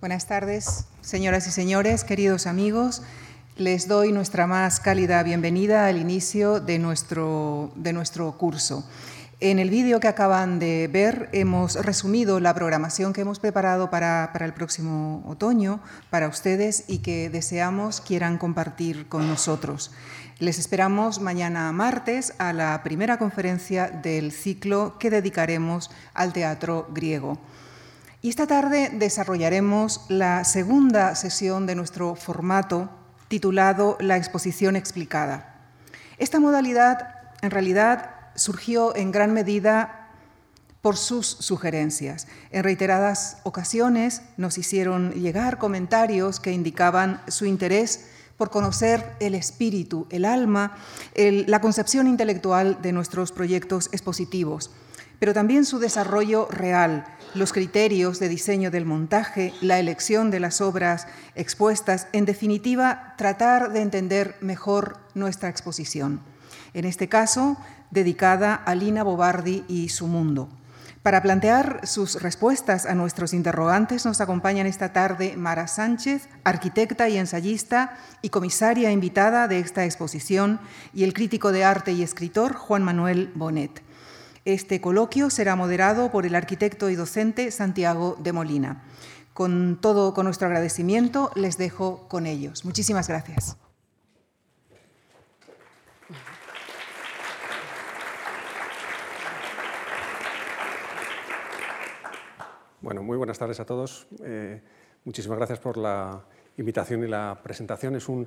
Buenas tardes, señoras y señores, queridos amigos. Les doy nuestra más cálida bienvenida al inicio de nuestro, de nuestro curso. En el vídeo que acaban de ver hemos resumido la programación que hemos preparado para, para, el próximo otoño para ustedes y que deseamos quieran compartir con nosotros. Les esperamos mañana martes a la primera conferencia del ciclo que dedicaremos al teatro griego. Y esta tarde desarrollaremos la segunda sesión de nuestro formato titulado La exposición explicada. Esta modalidad en realidad surgió en gran medida por sus sugerencias. En reiteradas ocasiones nos hicieron llegar comentarios que indicaban su interés por conocer el espíritu, el alma, la concepción intelectual de nuestros proyectos expositivos, pero también su desarrollo real, los criterios de diseño del montaje, la elección de las obras expuestas, en definitiva, tratar de entender mejor nuestra exposición. En este caso, dedicada a Lina Bobardi y su mundo. Para plantear sus respuestas a nuestros interrogantes nos acompañan esta tarde Mara Sánchez, arquitecta y ensayista y comisaria invitada de esta exposición, y el crítico de arte y escritor Juan Manuel Bonet. Este coloquio será moderado por el arquitecto y docente Santiago de Molina. Con todo, con nuestro agradecimiento, les dejo con ellos. Muchísimas gracias. Bueno, muy buenas tardes a todos. Eh, muchísimas gracias por la invitación y la presentación. Es un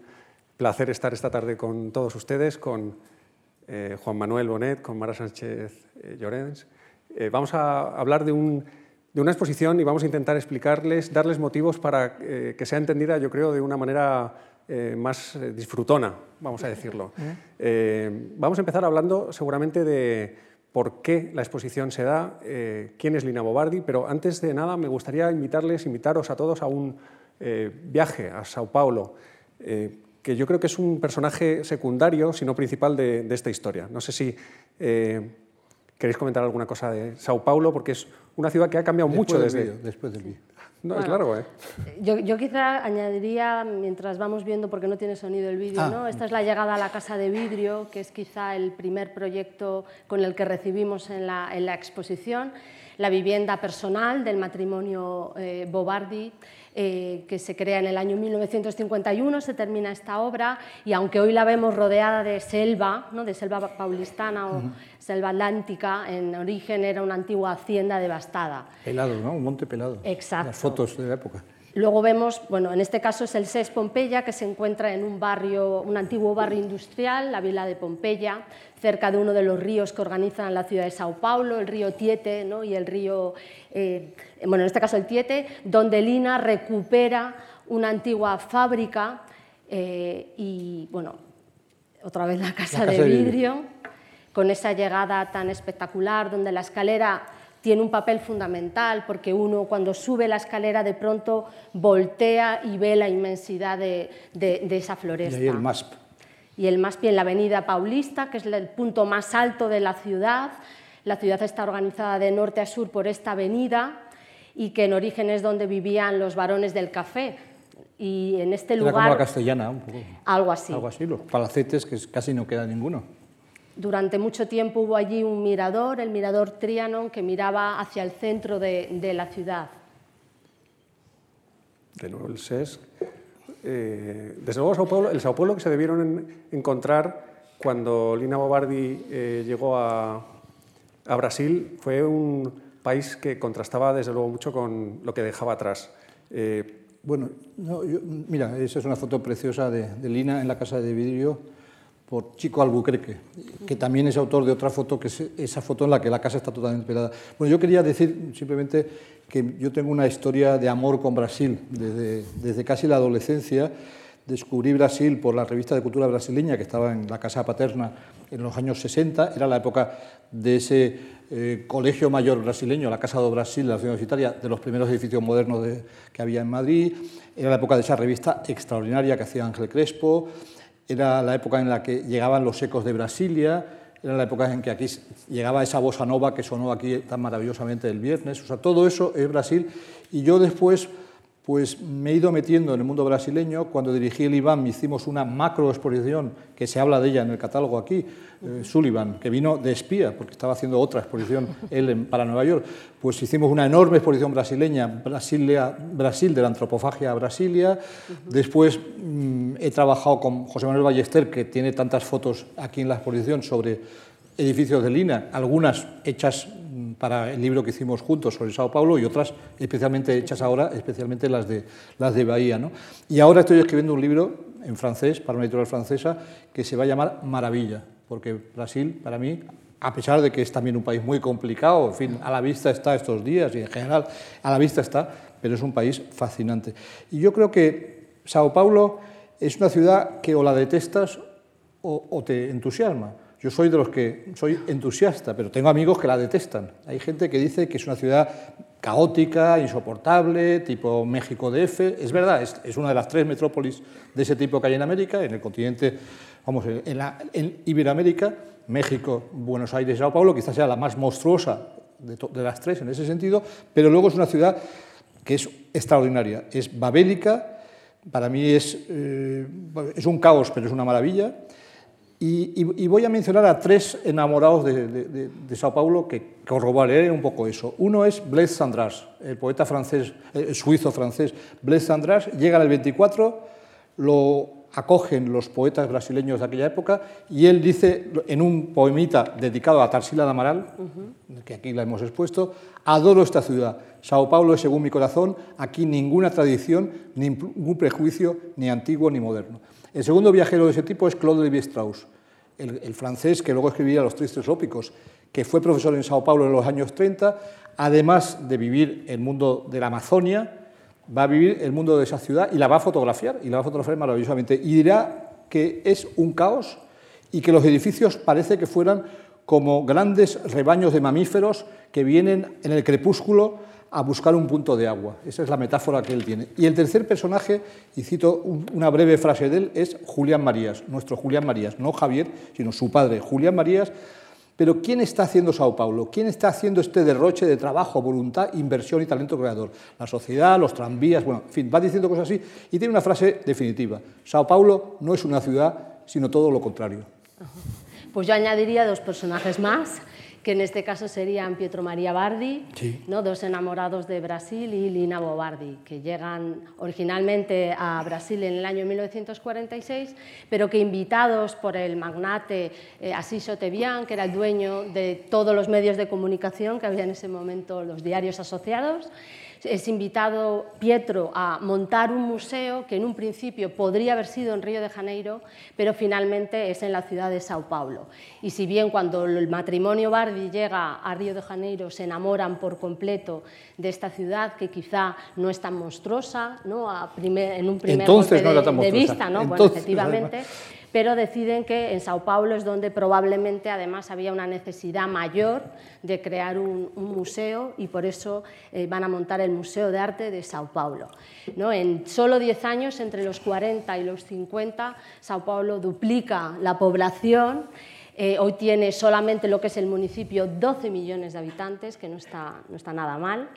placer estar esta tarde con todos ustedes, con eh, Juan Manuel Bonet, con Mara Sánchez eh, Llorens. Eh, vamos a hablar de, un, de, una exposición y vamos a intentar explicarles, darles motivos para que sea entendida, yo creo, de una manera más disfrutona, vamos a decirlo. vamos a empezar hablando seguramente de por qué la exposición se da, eh, quién es Lina Bobardi, pero antes de nada me gustaría invitarles, invitaros a todos a un eh, viaje a Sao Paulo, eh, que yo creo que es un personaje secundario, si no principal, de, de esta historia. No sé si queréis comentar alguna cosa de Sao Paulo, porque es una ciudad que ha cambiado después mucho desde... Vídeo, después del vídeo. No, bueno, es largo, ¿eh? Yo, yo, quizá añadiría, mientras vamos viendo, porque no tiene sonido el vídeo, ah. ¿no? esta es la llegada a la Casa de Vidrio, que es quizá el primer proyecto con el que recibimos en la, en la exposición, la vivienda personal del matrimonio eh, Bobardi, eh, que se crea en el año 1951, se termina esta obra y aunque hoy la vemos rodeada de selva, ¿no? de selva paulistana o uh -huh. selva atlántica, en origen era una antigua hacienda devastada. Pelado, ¿no? Un monte pelado. Exacto. Las fotos de la época. Luego vemos, bueno, en este caso es el SES Pompeya, que se encuentra en un barrio, un antiguo barrio industrial, la vila de Pompeya, cerca de uno de los ríos que organizan la ciudad de Sao Paulo, el río Tiete ¿no? y el río, eh, bueno, en este caso el Tiete, donde Lina recupera una antigua fábrica eh, y, bueno, otra vez la casa, la casa de, vidrio, de vidrio, con esa llegada tan espectacular, donde la escalera tiene un papel fundamental porque uno cuando sube la escalera de pronto voltea y ve la inmensidad de, de, de esa floresta. Y ahí el MASP. Y el MASP en la avenida Paulista, que es el punto más alto de la ciudad. La ciudad está organizada de norte a sur por esta avenida y que en origen es donde vivían los varones del café. Y en este Era lugar... como la castellana, un poco. Algo así. Algo así, los palacetes que casi no queda ninguno. Durante mucho tiempo hubo allí un mirador, el mirador Trianon, que miraba hacia el centro de, de la ciudad. De nuevo el SES. Eh, desde luego el Sao Paulo que se debieron en, encontrar cuando Lina Bobardi eh, llegó a, Brasil fue un país que contrastaba desde luego mucho con lo que dejaba atrás. Eh, bueno, mira, esa es una foto preciosa de Lina en la casa de vidrio por Chico Albuquerque, que también es autor de otra foto, que es esa foto en la que la casa está totalmente pelada. Bueno, yo quería decir simplemente que yo tengo una historia de amor con Brasil. Desde, desde casi la adolescencia descubrí Brasil por la revista de cultura brasileña que estaba en la casa paterna en los años 60. Era la época de ese eh, colegio mayor brasileño, la Casa do Brasil, la ciudad universitaria, de los primeros edificios modernos de, que había en Madrid. Era la época de esa revista extraordinaria que hacía Ángel Crespo era la época en la que llegaban los ecos de Brasilia, era la época en que aquí llegaba esa bossa nova que sonó aquí tan maravillosamente el viernes, o sea, todo eso es Brasil. Y yo después, pues me he ido metiendo en el mundo brasileño. Cuando dirigí el IBAM hicimos una macro exposición, que se habla de ella en el catálogo aquí, eh, Sullivan, que vino de espía, porque estaba haciendo otra exposición él para Nueva York. Pues hicimos una enorme exposición brasileña, Brasilia, Brasil, de la antropofagia a Brasilia. Después mm, he trabajado con José Manuel Ballester, que tiene tantas fotos aquí en la exposición sobre edificios de Lina, algunas hechas para el libro que hicimos juntos sobre Sao Paulo y otras especialmente hechas ahora, especialmente las de, las de Bahía. ¿no? Y ahora estoy escribiendo un libro en francés, para una editorial francesa, que se va a llamar Maravilla, porque Brasil, para mí, a pesar de que es también un país muy complicado, en fin, a la vista está estos días y en general a la vista está, pero es un país fascinante. Y yo creo que Sao Paulo es una ciudad que o la detestas o, o te entusiasma. Yo soy de los que soy entusiasta, pero tengo amigos que la detestan. Hay gente que dice que es una ciudad caótica, insoportable, tipo México DF. Es verdad, es, una de las tres metrópolis de ese tipo que hay en América, en el continente, vamos, en, en Iberoamérica, México, Buenos Aires, Sao Paulo, quizás sea la más monstruosa de, las tres en ese sentido, pero luego es una ciudad que es extraordinaria, es babélica, para mí es, eh, es un caos, pero es una maravilla. Y, voy a mencionar a tres enamorados de, Sao Paulo que corroboraré un poco eso. Uno es Blaise Sandras, el poeta francés, eh, suizo-francés. Blaise Sandras llega en el 24, lo acogen los poetas brasileños de aquella época y él dice en un poemita dedicado a Tarsila de Amaral, que aquí la hemos expuesto, adoro esta ciudad, Sao Paulo es según mi corazón, aquí ninguna tradición, ningún prejuicio, ni antiguo ni moderno. El segundo viajero de ese tipo es Claude Lévi-Strauss, el, francés que luego escribiría Los Tristes Ópicos, que fue profesor en Sao Paulo en los años 30, además de vivir el mundo de la Amazonia, va a vivir el mundo de esa ciudad y la va a fotografiar, y la va a fotografiar maravillosamente. Y dirá que es un caos y que los edificios parece que fueran como grandes rebaños de mamíferos que vienen en el crepúsculo a buscar un punto de agua. Esa es la metáfora que él tiene. Y el tercer personaje, y cito una breve frase de él, es Julián Marías, nuestro Julián Marías, no Javier, sino su padre, Julián Marías. Pero ¿quién está haciendo Sao Paulo? ¿Quién está haciendo este derroche de trabajo, voluntad, inversión y talento creador? La sociedad, los tranvías, bueno, en fin, va diciendo cosas así y tiene una frase definitiva. Sao Paulo no es una ciudad, sino todo lo contrario. Pues yo añadiría dos personajes más que en este caso serían Pietro María Bardi, ¿no? dos enamorados de Brasil, y Lina Bobardi, que llegan originalmente a Brasil en el año 1946, pero que invitados por el magnate eh, Asiso Tebian, que era el dueño de todos los medios de comunicación que había en ese momento, los diarios asociados, es invitado Pietro a montar un museo que en un principio podría haber sido en Río de Janeiro, pero finalmente es en la ciudad de Sao Paulo. Y si bien cuando el matrimonio Bardi llega a Río de Janeiro se enamoran por completo de esta ciudad que quizá no es tan monstruosa, ¿no? en un primer Entonces golpe de, vista, ¿no? bueno, efectivamente pero deciden que en Sao Paulo es donde probablemente además había una necesidad mayor de crear un, museo y por eso eh, van a montar el Museo de Arte de Sao Paulo. ¿No? En solo 10 años, entre los 40 y los 50, Sao Paulo duplica la población. Eh, hoy tiene solamente lo que es el municipio 12 millones de habitantes, que no está, no está nada mal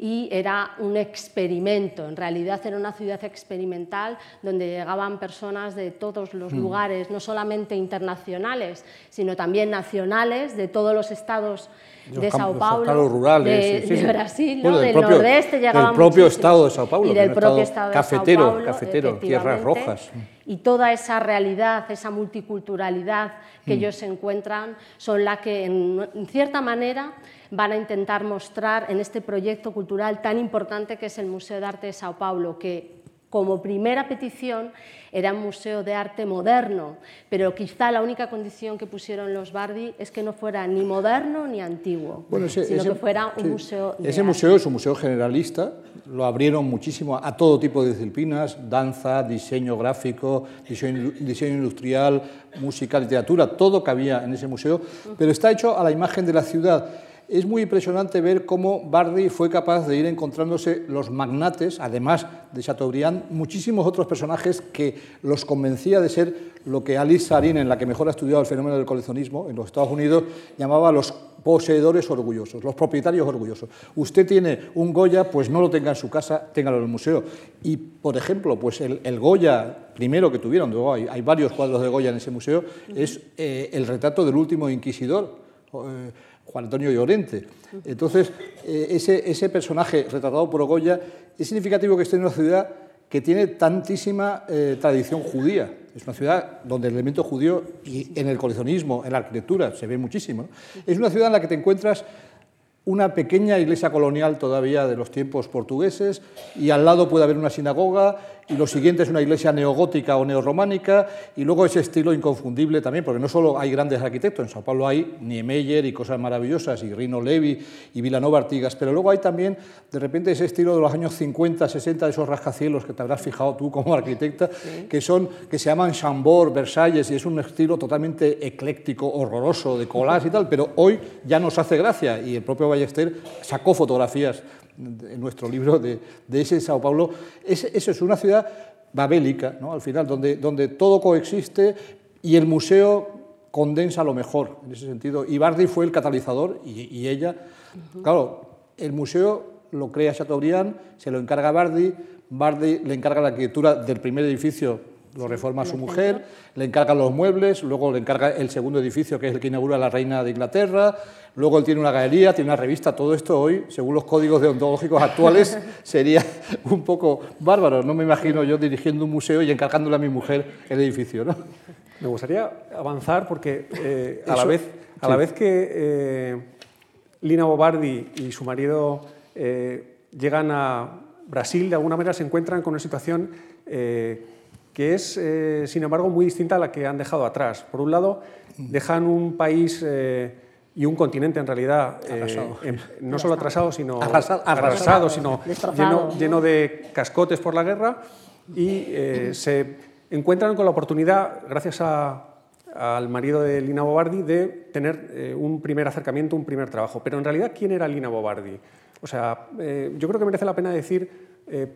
y era un experimento. En realidad era una ciudad experimental donde llegaban personas de todos los mm. lugares, no solamente internacionales, sino también nacionales, de todos los estados de Sao Paulo, rurales, de, Brasil, del nordeste llegaban del propio estado de Sao Paulo, y del propio estado, cafetero, Sao Paulo, cafetero, tierras rojas. Y toda esa realidad, esa multiculturalidad que mm. ellos encuentran, son la que, en cierta manera, van a intentar mostrar en este proyecto cultural tan importante que es el Museo de Arte de Sao Paulo, que como primera petición era un museo de arte moderno, pero quizá la única condición que pusieron los Bardi es que no fuera ni moderno ni antiguo, sino que fuera un museo de Ese museo es un museo generalista, lo abrieron muchísimo a todo tipo de disciplinas, danza, diseño gráfico, diseño, diseño industrial, música, literatura, todo cabía en ese museo, pero está hecho a la imagen de la ciudad es muy impresionante ver cómo Bardi fue capaz de ir encontrándose los magnates, además de Chateaubriand, muchísimos otros personajes que los convencía de ser lo que Alice Sarin, en la que mejor ha estudiado el fenómeno del coleccionismo en los Estados Unidos, llamaba los poseedores orgullosos, los propietarios orgullosos. Usted tiene un Goya, pues no lo tenga en su casa, téngalo en el museo. Y, por ejemplo, pues el, Goya primero que tuvieron, hay, varios cuadros de Goya en ese museo, es eh, el retrato del último inquisidor. Eh, Juan Antonio Llorente. Entonces, eh, ese, ese, personaje retratado por Goya es significativo que esté en una ciudad que tiene tantísima eh, tradición judía. Es una ciudad donde el elemento judío y en el coleccionismo, en la arquitectura, se ve muchísimo. Es una ciudad en la que te encuentras una pequeña iglesia colonial todavía de los tiempos portugueses y al lado puede haber una sinagoga y lo siguiente es una iglesia neogótica o neorrománica, y luego ese estilo inconfundible también, porque no solo hay grandes arquitectos, en Sao Paulo hay Niemeyer y cosas maravillosas, y Rino Levi y Vilanova Artigas, pero luego hay también de repente ese estilo de los años 50, 60, de esos rascacielos que te habrás fijado tú como arquitecta, que, son, que se llaman Chambord, Versalles, y es un estilo totalmente ecléctico, horroroso, de collage y tal, pero hoy ya nos hace gracia, y el propio Ballester sacó fotografías en nuestro libro de, ese Sao Paulo, es, eso es una ciudad babélica, ¿no? al final, donde, donde todo coexiste y el museo condensa lo mejor en ese sentido. Y Bardi fue el catalizador y, ella, claro, el museo lo crea Chateaubriand, se lo encarga Bardi, Bardi le encarga la arquitectura del primer edificio lo reforma su mujer, le encarga los muebles, luego le encarga el segundo edificio, que es el que inaugura la reina de Inglaterra, luego él tiene una galería, tiene una revista, todo esto hoy, según los códigos deontológicos actuales, sería un poco bárbaro. No me imagino yo dirigiendo un museo y encargándole a mi mujer el edificio. ¿no? Me gustaría avanzar porque eh, a, la vez, a la vez que eh, Lina Bobardi y su marido eh, llegan a Brasil, de alguna manera se encuentran con una situación que es, eh, sin embargo, muy distinta a la que han dejado atrás. Por un lado, dejan un país eh, y un continente, en realidad, eh, no solo atrasado, sino arrasado, sino lleno, de cascotes por la guerra, y se encuentran con la oportunidad, gracias al marido de Lina Bobardi, de tener un primer acercamiento, un primer trabajo. Pero en realidad, ¿quién era Lina Bobardi? O sea, yo creo que merece la pena decir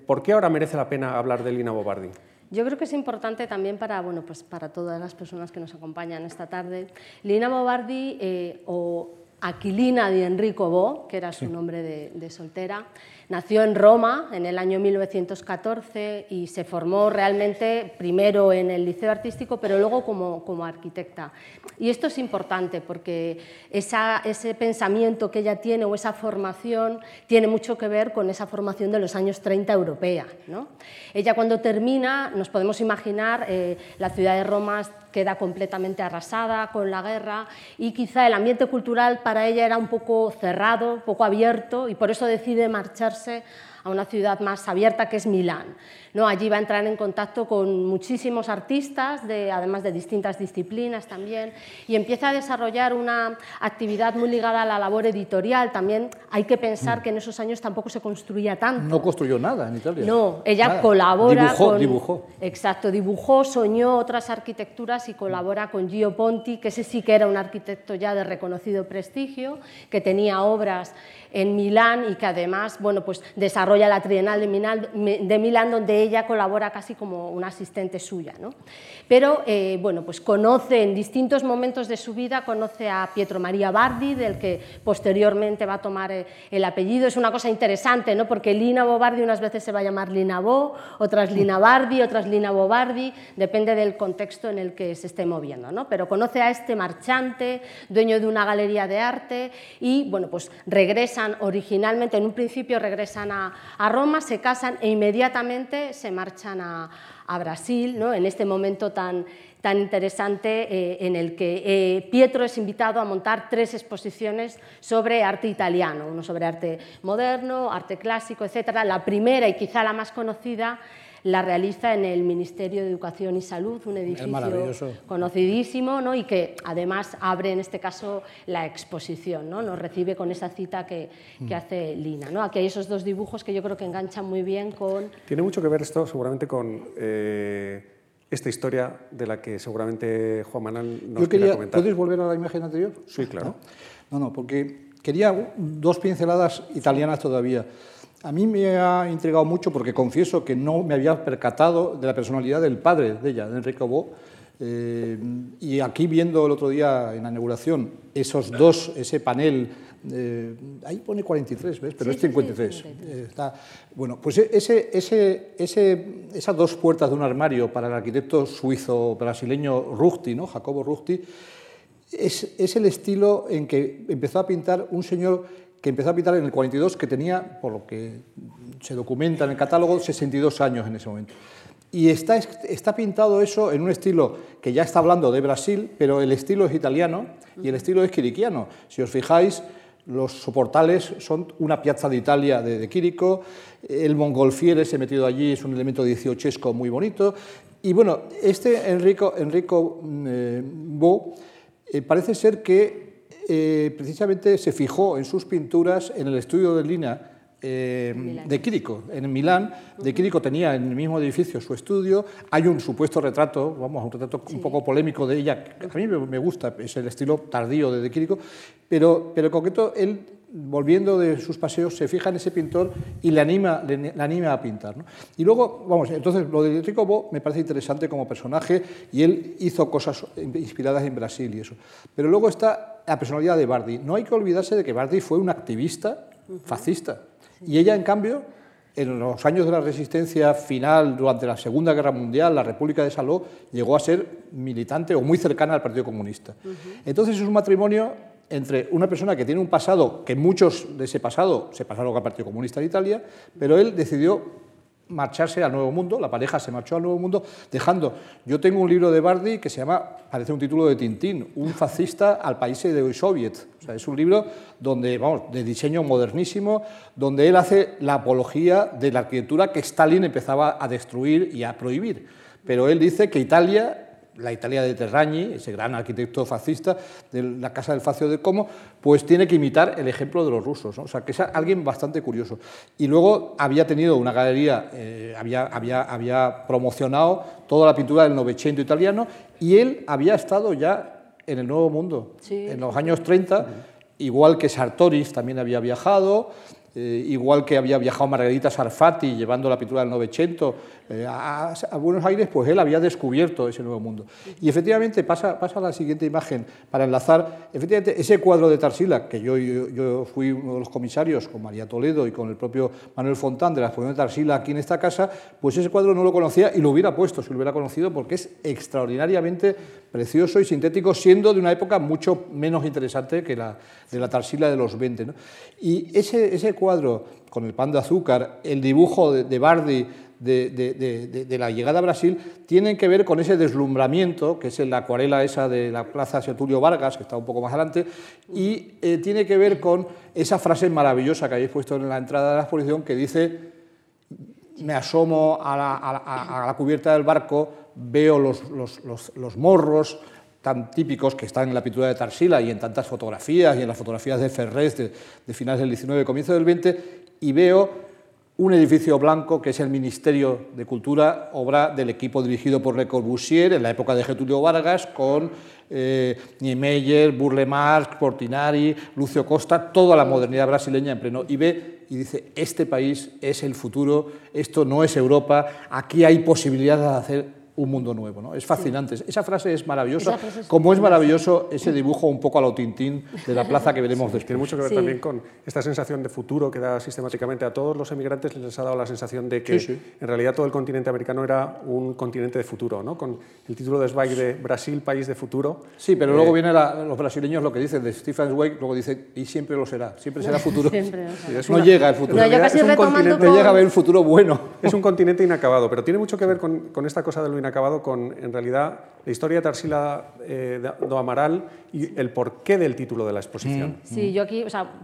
por qué ahora merece la pena hablar de Lina Bobardi. Yo creo que es importante también para, bueno, pues para todas las personas que nos acompañan esta tarde. Lina Bobardi eh, o Aquilina de Enrico Bo, que era su nombre de, soltera, nació en Roma en el año 1914 y se formó realmente primero en el liceo artístico, pero luego como, como arquitecta. Y esto es importante porque ese pensamiento que ella tiene o esa formación tiene mucho que ver con esa formación de los años 30 europea. ¿no? Ella cuando termina, nos podemos imaginar, eh, la ciudad de Roma queda completamente arrasada con la guerra y quizá el ambiente cultural para ella era un poco cerrado, poco abierto y por eso decide marcharse a una ciudad más abierta que es Milán. ¿No? Allí va a entrar en contacto con muchísimos artistas, de, además de distintas disciplinas también, y empieza a desarrollar una actividad muy ligada a la labor editorial. También hay que pensar que en esos años tampoco se construía tanto. No construyó nada en Italia. No, ella colabora dibujó, con... Dibujó. Exacto, dibujó, soñó otras arquitecturas y colabora con Gio Ponti, que ese sí que era un arquitecto ya de reconocido prestigio, que tenía obras en Milán y que además bueno, pues desarrolla la Trienal de Milán, de Milán donde ella colabora casi como una asistente suya. ¿no? Pero eh, bueno, pues conoce en distintos momentos de su vida, conoce a Pietro María Bardi, del que posteriormente va a tomar eh, el apellido. Es una cosa interesante, ¿no? porque Lina Bobardi unas veces se va a llamar Lina Bo, otras Lina Bardi, otras Lina Bobardi, depende del contexto en el que se esté moviendo. ¿no? Pero conoce a este marchante, dueño de una galería de arte, y bueno, pues regresan originalmente, en un principio regresan a, a Roma, se casan e inmediatamente se marchan a, Brasil, ¿no? en este momento tan, tan interesante eh, en el que eh, Pietro es invitado a montar tres exposiciones sobre arte italiano, uno sobre arte moderno, arte clásico, etc. La primera y quizá la más conocida la realiza en el Ministerio de Educación y Salud, un edificio conocidísimo ¿no? y que además abre en este caso la exposición, ¿no? nos recibe con esa cita que, que mm. hace Lina. ¿no? Aquí hay esos dos dibujos que yo creo que enganchan muy bien con... Tiene mucho que ver esto seguramente con... Eh, esta historia de la que seguramente Juan Manuel nos Yo quería, comentar. ¿Puedes volver a la imagen anterior? Sí, claro. No, no, porque quería dos pinceladas italianas todavía. A mí me ha intrigado mucho porque confieso que no me había percatado de la personalidad del padre de ella, de Enrique Bo. Eh, y aquí viendo el otro día en la inauguración esos dos, ese panel, eh, ahí pone 43, ¿ves? Pero es 53. Eh, está, bueno, pues ese, ese, ese, esas dos puertas de un armario para el arquitecto suizo-brasileño Ruchti, ¿no? Jacobo Ruchti, es, es el estilo en que empezó a pintar un señor que empezó a pintar en el 42, que tenía, por lo que se documenta en el catálogo, 62 años en ese momento. Y está, está pintado eso en un estilo que ya está hablando de Brasil, pero el estilo es italiano y el estilo es quiriquiano. Si os fijáis, los soportales son una piazza de Italia de, de Quirico, el mongolfiere se ha metido allí, es un elemento dieciochesco muy bonito. Y bueno, este Enrico, Enrico eh, Bo eh, parece ser que eh, precisamente se fijó en sus pinturas en el estudio de Lina eh, de Quirico, en Milán. De Quirico tenía en el mismo edificio su estudio. Hay un supuesto retrato, vamos, un retrato un poco polémico de ella, que a mí me gusta, es el estilo tardío de De Quirico, pero, pero en concreto él volviendo de sus paseos, se fija en ese pintor y le anima, le, anima a pintar. ¿no? Y luego, vamos, entonces lo de Enrico Bo me parece interesante como personaje y él hizo cosas inspiradas en Brasil y eso. Pero luego está la personalidad de Bardi. No hay que olvidarse de que Bardi fue un activista fascista y ella, en cambio, en los años de la resistencia final, durante la Segunda Guerra Mundial, la República de Saló llegó a ser militante o muy cercana al Partido Comunista. Entonces es un matrimonio entre una persona que tiene un pasado, que muchos de ese pasado se pasaron al Partido Comunista de Italia, pero él decidió marcharse al Nuevo Mundo, la pareja se marchó al Nuevo Mundo, dejando... Yo tengo un libro de Bardi que se llama, parece un título de Tintín, Un fascista al país de soviet. O sea, es un libro donde, vamos, de diseño modernísimo, donde él hace la apología de la arquitectura que Stalin empezaba a destruir y a prohibir. Pero él dice que Italia la Italia de Terragni, ese gran arquitecto fascista de la Casa del Facio de Como, pues tiene que imitar el ejemplo de los rusos. O sea, que es alguien bastante curioso. Y luego había tenido una galería, eh, había, había, había promocionado toda la pintura del Novecento italiano y él había estado ya en el Nuevo Mundo, en los años 30, igual que Sartoris también había viajado, eh, igual que había viajado Margarita Sarfati llevando la pintura del Novecento eh, a, Buenos Aires, pues él había descubierto ese nuevo mundo. Y efectivamente pasa, pasa a la siguiente imagen para enlazar, efectivamente ese cuadro de Tarsila, que yo, yo, fui uno de los comisarios con María Toledo y con el propio Manuel Fontán de la exposición de Tarsila aquí en esta casa, pues ese cuadro no lo conocía y lo hubiera puesto si lo hubiera conocido porque es extraordinariamente precioso y sintético, siendo de una época mucho menos interesante que la de la Tarsila de los 20. Y ese, ese cuadro con el pan de azúcar, el dibujo de, Bardi de, la llegada a Brasil, tienen que ver con ese deslumbramiento, que es la acuarela esa de la Plaza Sertulio Vargas, que está un poco más adelante, y eh, tiene que ver con esa frase maravillosa que habéis puesto en la entrada de la exposición, que dice, me asomo a la, cubierta del barco, veo los, los morros, tan típicos que están en la pintura de Tarsila y en tantas fotografías y en las fotografías de Ferrés de, finales del 19 comienzo del 20 y veo un edificio blanco que es el Ministerio de Cultura, obra del equipo dirigido por Le Corbusier en la época de Getulio Vargas, con eh, Niemeyer, Burle Marx, Portinari, Lucio Costa, toda la modernidad brasileña en pleno. Y ve y dice, este país es el futuro, esto no es Europa, aquí hay posibilidad de hacer un mundo nuevo. ¿no? Es fascinante. Esa frase es maravillosa, como es maravilloso ese dibujo un poco a lo tintín de la plaza que veremos después. Tiene mucho que ver también con esta sensación de futuro que da sistemáticamente a todos los emigrantes, les ha dado la sensación de que en realidad todo el continente americano era un continente de futuro, ¿no? con el título de Zweig de Brasil, país de futuro. Sí, pero luego eh, vienen los brasileños lo que dicen de Stephen Zweig, luego dice, y siempre lo será, siempre será futuro. no llega el futuro. es un continente, llega a ver un futuro bueno. Es un continente inacabado, pero tiene mucho que ver con, con esta cosa de lo inacabado con, en realidad, la historia de Tarsila eh, do Amaral y el porqué del título de la exposición. Mm. Sí, yo aquí o sea,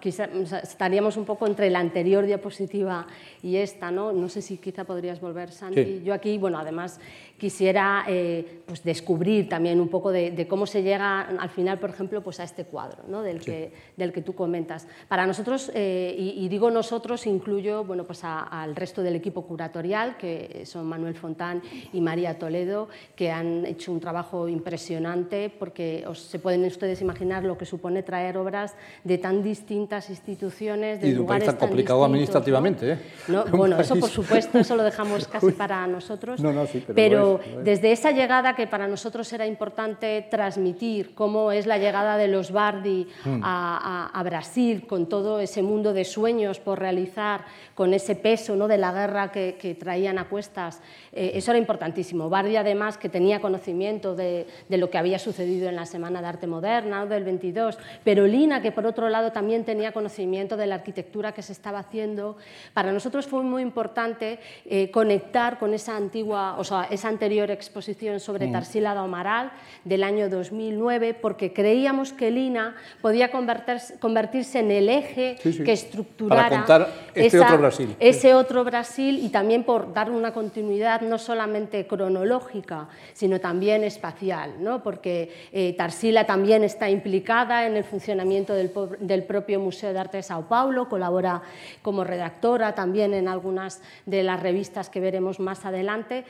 estaríamos un poco entre la anterior diapositiva y esta, ¿no? No sé si quizá podrías volver, Santi. Yo aquí, bueno, además quisiera eh, pues descubrir también un poco de, cómo se llega al final, por ejemplo, pues a este cuadro ¿no? del, que, del que tú comentas. Para nosotros, eh, y, digo nosotros, incluyo bueno, pues al resto del equipo curatorial, que son Manuel Fontán y María Toledo, Toledo, que han hecho un trabajo impresionante porque se pueden ustedes imaginar lo que supone traer obras de tan distintas instituciones, de y de lugares tan complicado administrativamente. ¿eh? Bueno, eso por supuesto, eso lo dejamos casi para nosotros. No, no, sí, pero, desde esa llegada que para nosotros era importante transmitir, cómo es la llegada de los Bardi mm. a, Brasil, con todo ese mundo de sueños por realizar, con ese peso ¿no? de la guerra que, traían a cuestas, eh, eso era importantísimo. Bardi, además, que tenía conocimiento de, lo que había sucedido en la Semana de Arte Moderna del 22, pero Lina, que por otro lado también tenía conocimiento de la arquitectura que se estaba haciendo, para nosotros fue muy importante eh, conectar con esa antigua, o sea, esa anterior exposición sobre mm. Tarsila do Amaral del año 2009, porque creíamos que Lina podía convertirse en el eje que estructurara Para contar este otro Brasil. ese otro Brasil y también por dar una continuidad no solamente cronológica, sino también espacial, ¿no? porque eh, Tarsila también está implicada en el funcionamiento del, del propio Museo de Arte de Sao Paulo, colabora como redactora también en algunas de las revistas que veremos más adelante.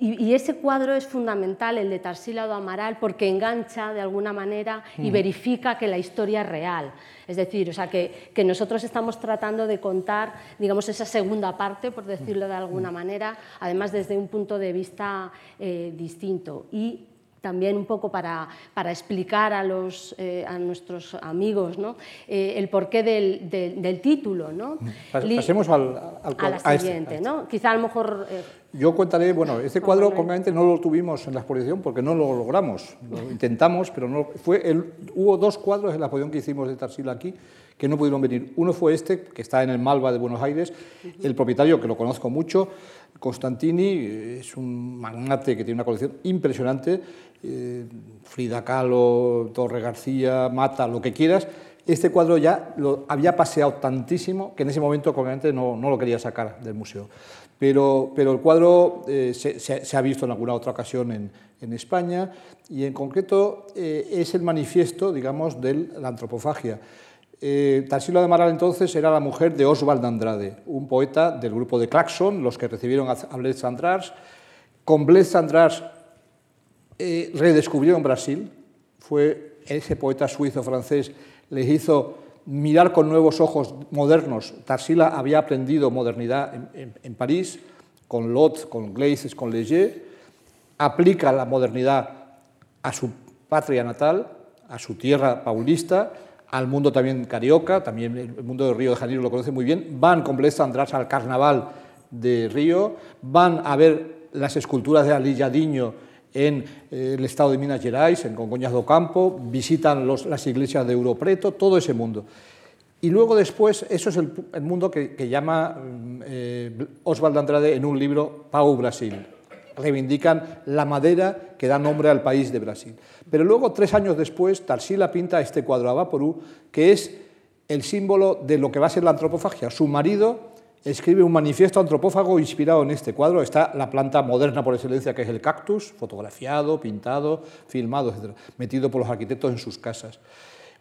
Y, ese cuadro es fundamental, el de Tarsila do Amaral, porque engancha de alguna manera y mm. verifica que la historia es real. Es decir, o sea, que, que, nosotros estamos tratando de contar, digamos, esa segunda parte, por decirlo de alguna mm. manera, además desde un punto de vista eh, distinto. Y también un poco para, para explicar a, los, eh, a nuestros amigos ¿no? eh, el porqué del, del, del título. ¿no? Pasemos al, al a la este, siguiente. este, ¿no? Quizá a lo mejor... Eh, yo contaré, bueno, este cuadro concretamente no lo tuvimos en la exposición porque no lo logramos, lo intentamos, pero no fue el, hubo dos cuadros en la exposición que hicimos de Tarsila aquí que no pudieron venir. Uno fue este, que está en el Malva de Buenos Aires, el propietario, que lo conozco mucho, Constantini, es un magnate que tiene una colección impresionante, eh, Frida Kahlo, Torre García, Mata, lo que quieras, este cuadro ya lo había paseado tantísimo que en ese momento obviamente no, no lo quería sacar del museo. Pero, pero el cuadro eh, se, ha visto en alguna otra ocasión en, en España y en concreto eh, es el manifiesto, digamos, de la antropofagia. Eh, Tarsila de Amaral entonces era la mujer de Oswald Andrade, un poeta del grupo de Claxon, los que recibieron a Blaise Sandras. Con Blaise Sandras eh, redescubrieron Brasil, fue ese poeta suizo-francés, les hizo mirar con nuevos ojos modernos. Tarsila había aprendido modernidad en, París, con Lot, con Gleises, con Leger, aplica la modernidad a su patria natal, a su tierra paulista, al mundo también carioca, también el mundo de Río de Janeiro lo conoce muy bien, van con Blaise András al carnaval de Río, van a ver las esculturas de Alilladiño en eh, el estado de Minas Gerais, en Congoñas do Campo, visitan las iglesias de Europreto, todo ese mundo. Y luego después, eso es el, mundo que, llama mm, eh, Osvaldo Andrade en un libro, Pau Brasil. Reivindican la madera que da nombre al país de Brasil. Pero luego, tres años después, Tarsila pinta este cuadro a Vaporú, que es el símbolo de lo que va a ser la antropofagia. Su marido escribe un manifiesto antropófago inspirado en este cuadro. Está la planta moderna por excelencia, que es el cactus, fotografiado, pintado, filmado, metido por los arquitectos en sus casas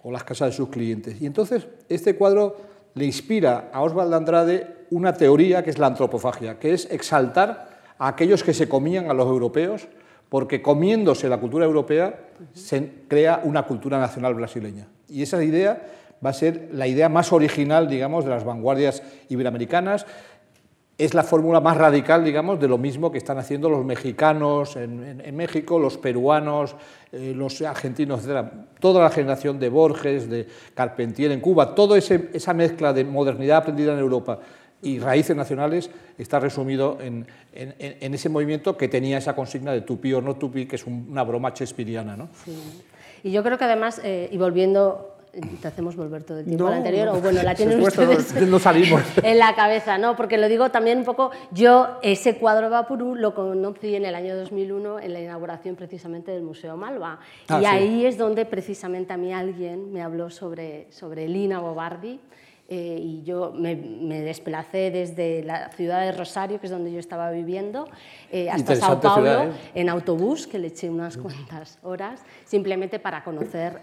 o las casas de sus clientes. Y entonces este cuadro le inspira a Oswald Andrade una teoría que es la antropofagia, que es exaltar a aquellos que se comían a los europeos porque comiéndose la cultura europea se crea una cultura nacional brasileña. Y esa idea va a ser la idea más original, digamos, de las vanguardias iberoamericanas. Es la fórmula más radical, digamos, de lo mismo que están haciendo los mexicanos en, México, los peruanos, eh, los argentinos, etc. Toda la generación de Borges, de Carpentier en Cuba, toda esa mezcla de modernidad aprendida en Europa y raíces nacionales está resumido en, ese movimiento que tenía esa consigna de tupi o no tupi, que es una broma chespiriana. ¿no? Y yo creo que además, eh, y volviendo te hacemos volver todo el tiempo al anterior, o bueno, la tienen ustedes no salimos. en la cabeza, ¿no? Porque lo digo también un poco, yo ese cuadro Vaporú lo conocí en el año 2001 en la inauguración precisamente del Museo Malva, ah, y ahí es donde precisamente a mí alguien me habló sobre, sobre Lina Bobardi, eh, y yo me, desplacé desde la ciudad de Rosario, que es donde yo estaba viviendo, eh, hasta Sao Paulo ¿eh? en autobús, que le eché unas cuantas horas, simplemente para conocer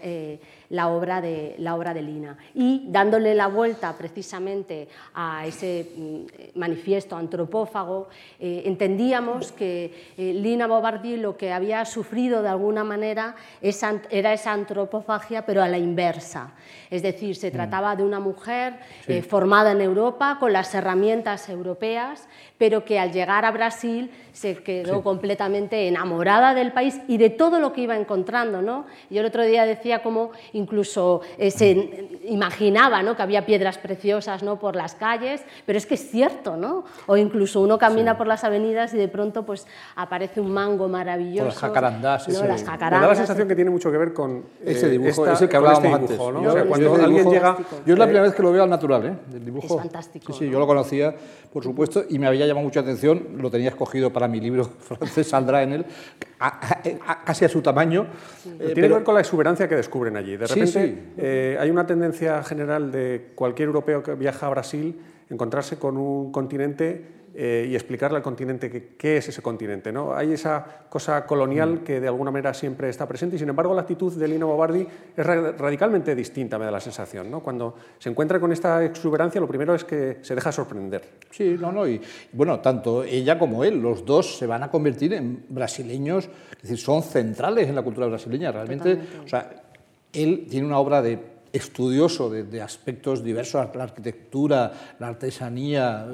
la, obra de, la obra de Lina. Y dándole la vuelta precisamente a ese mm, manifiesto antropófago, entendíamos que Lina Bobardi lo que había sufrido de alguna manera era esa antropofagia, pero a la inversa. Es decir, se mm. trataba de una mujer eh, formada en Europa, con las herramientas europeas, pero que al llegar a Brasil se quedó completamente enamorada del país y de todo lo que iba encontrando. ¿no? Yo el otro día decía cómo incluso eh, se imaginaba ¿no? que había piedras preciosas ¿no? por las calles, pero es que es cierto, ¿no? o incluso uno camina por las avenidas y de pronto pues, aparece un mango maravilloso. las jacarandás. ¿no? Las jacarandas. Me da la sensación que tiene mucho que ver con ese dibujo, ese que hablábamos este antes. ¿no? cuando alguien llega... Yo es la primera vez que lo veo al natural, ¿eh? El dibujo. Es fantástico. Sí, sí, yo lo conocía, por supuesto, y me había llamado mucha atención, lo tenía escogido para mi libro francés, saldrá en él, casi a su tamaño. Eh, tiene que ver con la exuberancia que descubren allí. De repente eh, hay una tendencia general de cualquier europeo que viaja a Brasil encontrarse con un continente eh, y explicarle al continente qué, es ese continente. ¿no? Hay esa cosa colonial mm. que de alguna manera siempre está presente y sin embargo la actitud de Lina Bobardi es radicalmente distinta, me da la sensación. ¿no? Cuando se encuentra con esta exuberancia lo primero es que se deja sorprender. Sí, no, no, y bueno, tanto ella como él, los dos se van a convertir en brasileños, es decir, son centrales en la cultura brasileña, realmente. O sea, él tiene una obra de estudioso de, aspectos diversos, la arquitectura, la artesanía.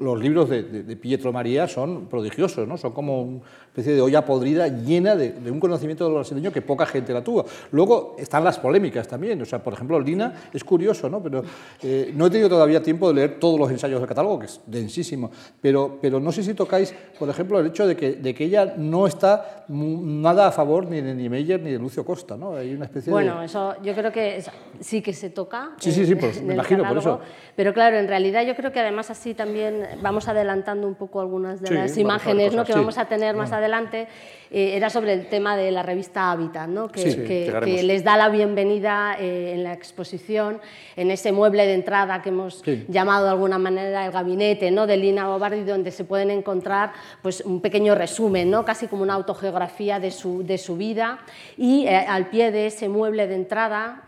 los libros de, de, Pietro María son prodigiosos, ¿no? son como un, especie de olla podrida llena de, un conocimiento de lo brasileño que poca gente la tuvo. Luego están las polémicas también, o sea, por ejemplo, Lina es curioso, ¿no? Pero eh, no he tenido todavía tiempo de leer todos los ensayos del catálogo, que es densísimo, pero, pero no sé si tocáis, por ejemplo, el hecho de que, de que ella no está nada a favor ni de Niemeyer ni de Lucio Costa, ¿no? Hay una especie bueno, eso yo creo que sí que se toca. Sí, sí, sí, pues, me imagino por eso. Pero claro, en realidad yo creo que además así también vamos adelantando un poco algunas de las imágenes ¿no? que vamos a tener más adelante adelante, eh, era sobre el tema de la revista Hábitat, ¿no? que, les da la bienvenida eh, en la exposición, en ese mueble de entrada que hemos llamado de alguna manera el gabinete ¿no? de Lina Bobardi, donde se pueden encontrar pues, un pequeño resumen, ¿no? casi como una autogeografía de su, de su vida, y eh, al pie de ese mueble de entrada,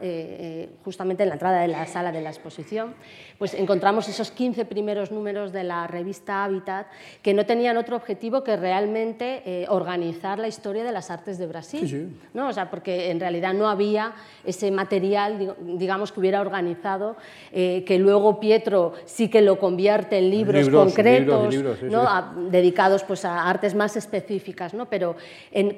justamente en la entrada de la sala de la exposición, pues encontramos esos 15 primeros números de la revista Habitat que no tenían otro objetivo que realmente eh, organizar la historia de las artes de Brasil. ¿no? O sea, porque en realidad no había ese material, digamos, que hubiera organizado, eh, que luego Pietro sí que lo convierte en libros, concretos, dedicados pues, a artes más específicas. ¿no? Pero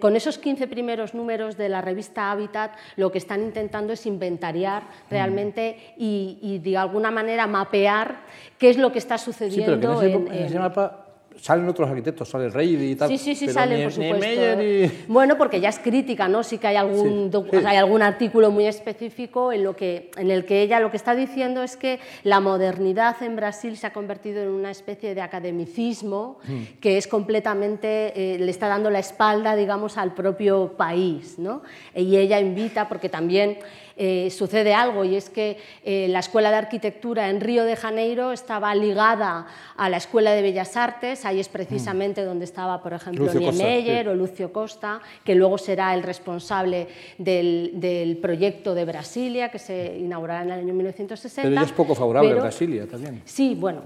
con esos 15 primeros números de la revista Habitat, lo que están intentando es inventariar realmente y, y de alguna manera mapear qué es lo que está sucediendo. en, ese, mapa salen otros arquitectos, sale Rey y tal. Sí, sí, sí, salen, por supuesto. Bueno, porque ya es crítica, ¿no? Sí que hay algún, hay algún artículo muy específico en, lo que, en el que ella lo que está diciendo es que la modernidad en Brasil se ha convertido en una especie de academicismo mm. que es completamente, eh, le está dando la espalda, digamos, al propio país, ¿no? Y ella invita, porque también eh, sucede algo y es que eh, la Escuela de Arquitectura en Río de Janeiro estaba ligada a la Escuela de Bellas Artes, ahí es precisamente donde estaba, por ejemplo, Niemeyer o Lucio Costa, que luego será el responsable del, proyecto de Brasilia, que se inaugurará en el año 1960. Pero es poco favorable a Brasilia también. Sí, bueno,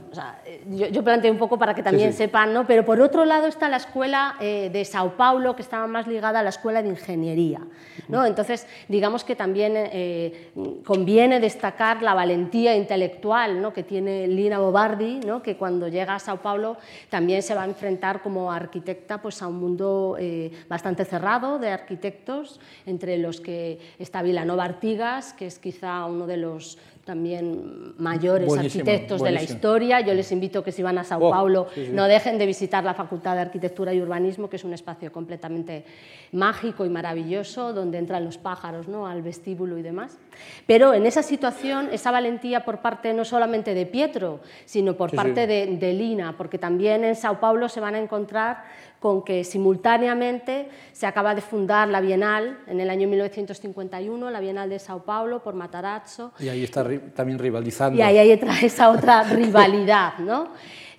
yo, yo, planteo un poco para que también sepan, ¿no? pero por otro lado está la Escuela eh, de Sao Paulo, que estaba más ligada a la Escuela de Ingeniería. ¿no? Entonces, digamos que también eh, conviene destacar la valentía intelectual ¿no? que tiene Lina Bobardi, ¿no? que cuando llega a Sao Paulo también se va a enfrentar como arquitecta pues, a un mundo eh, bastante cerrado de arquitectos, entre los que está Vilanova Artigas, que es quizá uno de los también mayores arquitectos de la historia. Yo les invito que si van a Sao oh, Paulo no dejen de visitar la Facultad de Arquitectura y Urbanismo, que es un espacio completamente mágico y maravilloso, donde entran los pájaros ¿no? al vestíbulo y demás. Pero en esa situación, esa valentía por parte no solamente de Pietro, sino por parte de, de Lina, porque también en Sao Paulo se van a encontrar con que simultáneamente se acaba de fundar la Bienal en el año 1951, la Bienal de Sao Paulo por Matarazzo. Y ahí está también rivalizando. Y ahí hay esa otra rivalidad, ¿no?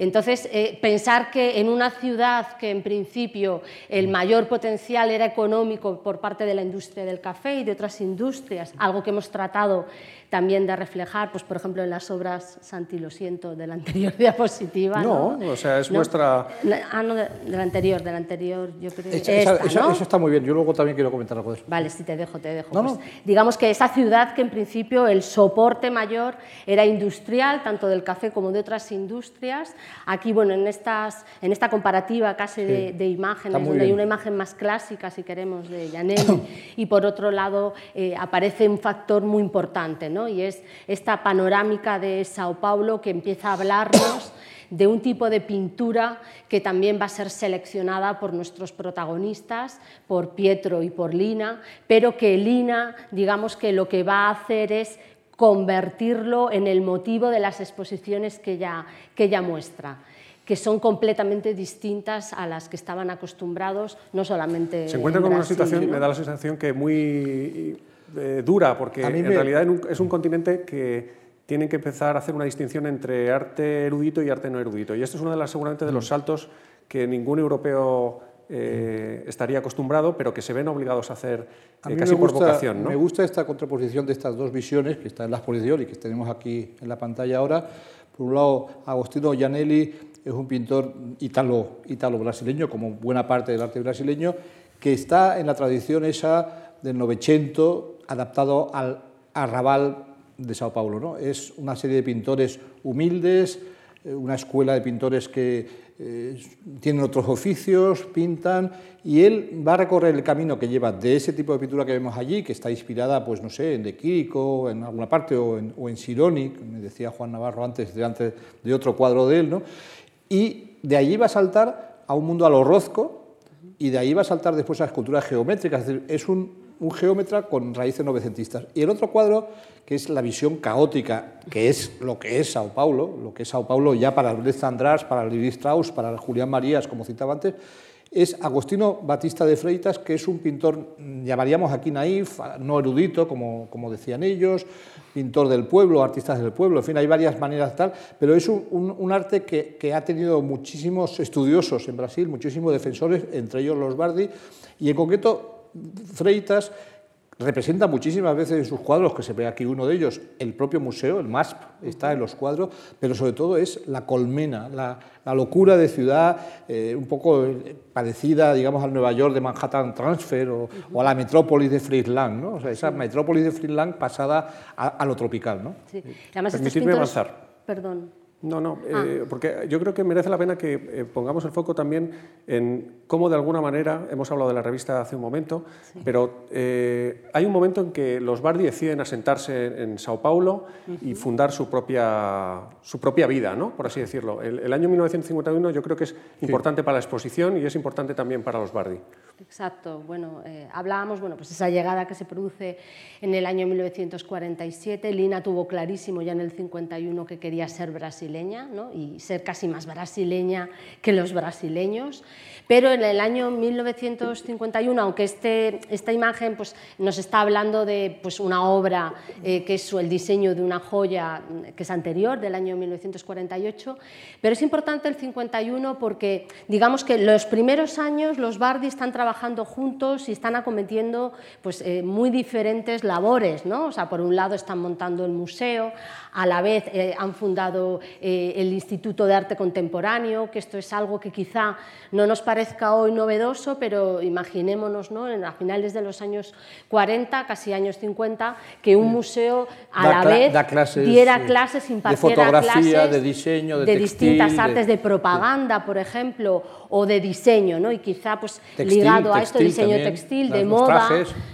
Entonces, eh, pensar que en una ciudad que en principio el mayor potencial era económico por parte de la industria del café y de otras industrias, algo que hemos tratado también de reflejar, pues por ejemplo en las obras, Santi, lo siento, de la anterior diapositiva. No, o sea, es nuestra... Ah, no, de, la anterior, de la anterior, yo creo. Eso está muy bien, yo luego también quiero comentar algo de eso. Vale, sí, te dejo, te dejo. Pues, digamos que esa ciudad que en principio el soporte mayor era industrial, tanto del café como de otras industrias. Aquí, bueno, en, estas, en esta comparativa casi de, imágenes, donde hay una imagen más clásica, si queremos, de Yanelli, y por otro lado eh, aparece un factor muy importante, ¿no? y es esta panorámica de Sao Paulo que empieza a hablarnos de un tipo de pintura que también va a ser seleccionada por nuestros protagonistas, por Pietro y por Lina, pero que Lina, digamos que lo que va a hacer es convertirlo en el motivo de las exposiciones que ella, que ella muestra que son completamente distintas a las que estaban acostumbrados, no solamente. Se encuentra con una situación, me da la sensación que muy eh, dura, porque en realidad es un continente que tiene que empezar a hacer una distinción entre arte erudito y arte no erudito. Y esto es uno de las, seguramente de los saltos que ningún europeo eh, estaría acostumbrado, pero que se ven obligados a hacer eh, casi por vocación. Me gusta esta contraposición de estas dos visiones que están en la exposición y que tenemos aquí en la pantalla ahora. Por un lado, Agostino Gianelli es un pintor italo, italo brasileño, como buena parte del arte brasileño, que está en la tradición esa del Novecento, adaptado al arrabal de Sao Paulo. ¿no? Es una serie de pintores humildes, eh, una escuela de pintores que eh, tienen otros oficios, pintan, y él va a recorrer el camino que lleva de ese tipo de pintura que vemos allí, que está inspirada, pues no sé, en De Quirico, en alguna parte, o en, o en Sironi, decía Juan Navarro antes, delante de otro cuadro de él, ¿no? y de allí va a saltar a un mundo a lo y de ahí va a saltar después a esculturas geométricas, es decir, es un un geómetra con raíces novecentistas. Y el otro cuadro, que es la visión caótica, que es lo que es Sao Paulo, lo que es Sao Paulo ya para Luis András, para Levi Strauss, para Julián Marías, como citaba antes, es Agostino Batista de Freitas, que es un pintor, llamaríamos aquí naif, no erudito, como, como decían ellos, pintor del pueblo, artistas del pueblo, en fin, hay varias maneras tal, pero es un, arte que, que, ha tenido muchísimos estudiosos en Brasil, muchísimos defensores, entre ellos los Bardi, y en concreto Freitas representa muchísimas veces en sus cuadros, que se ve aquí uno de ellos, el propio museo, el MASP, está en los cuadros, pero sobre todo es la colmena, la, locura de ciudad, eh, un poco parecida, digamos, al Nueva York de Manhattan Transfer o, a la metrópolis de Friedland, ¿no? o sea, esa metrópolis de Friedland pasada a, lo tropical. ¿no? Sí. Además, Permitidme avanzar. Perdón. No, no, ah. eh, porque yo creo que merece la pena que eh, pongamos el foco también en cómo de alguna manera, hemos hablado de la revista hace un momento, pero eh, hay un momento en que los Bardi deciden asentarse en Sao Paulo y fundar su propia, su propia vida, ¿no? por así decirlo. El, año 1951 yo creo que es importante para la exposición y es importante también para los Bardi. Exacto, bueno, hablábamos, bueno, pues esa llegada que se produce en el año 1947, Lina tuvo clarísimo ya en el 51 que quería ser brasileña y ser casi más brasileña que los brasileños. Pero en el año 1951, aunque este, esta imagen pues, nos está hablando de pues, una obra eh, que es el diseño de una joya que es anterior, del año 1948, pero es importante el 51 porque digamos que los primeros años los Bardi están trabajando juntos y están acometiendo pues, eh, muy diferentes labores. ¿no? O sea, por un lado están montando el museo, a la vez eh, han fundado el Instituto de Arte Contemporáneo, que esto es algo que quizá no nos parezca hoy novedoso, pero imaginémonos ¿no? a finales de los años 40, casi años 50, que un museo a la vez diera clases, impartiera de clases de diseño, de, distintas artes, de propaganda, por ejemplo, o de diseño, ¿no? y quizá pues, ligado a esto, diseño textil, de moda,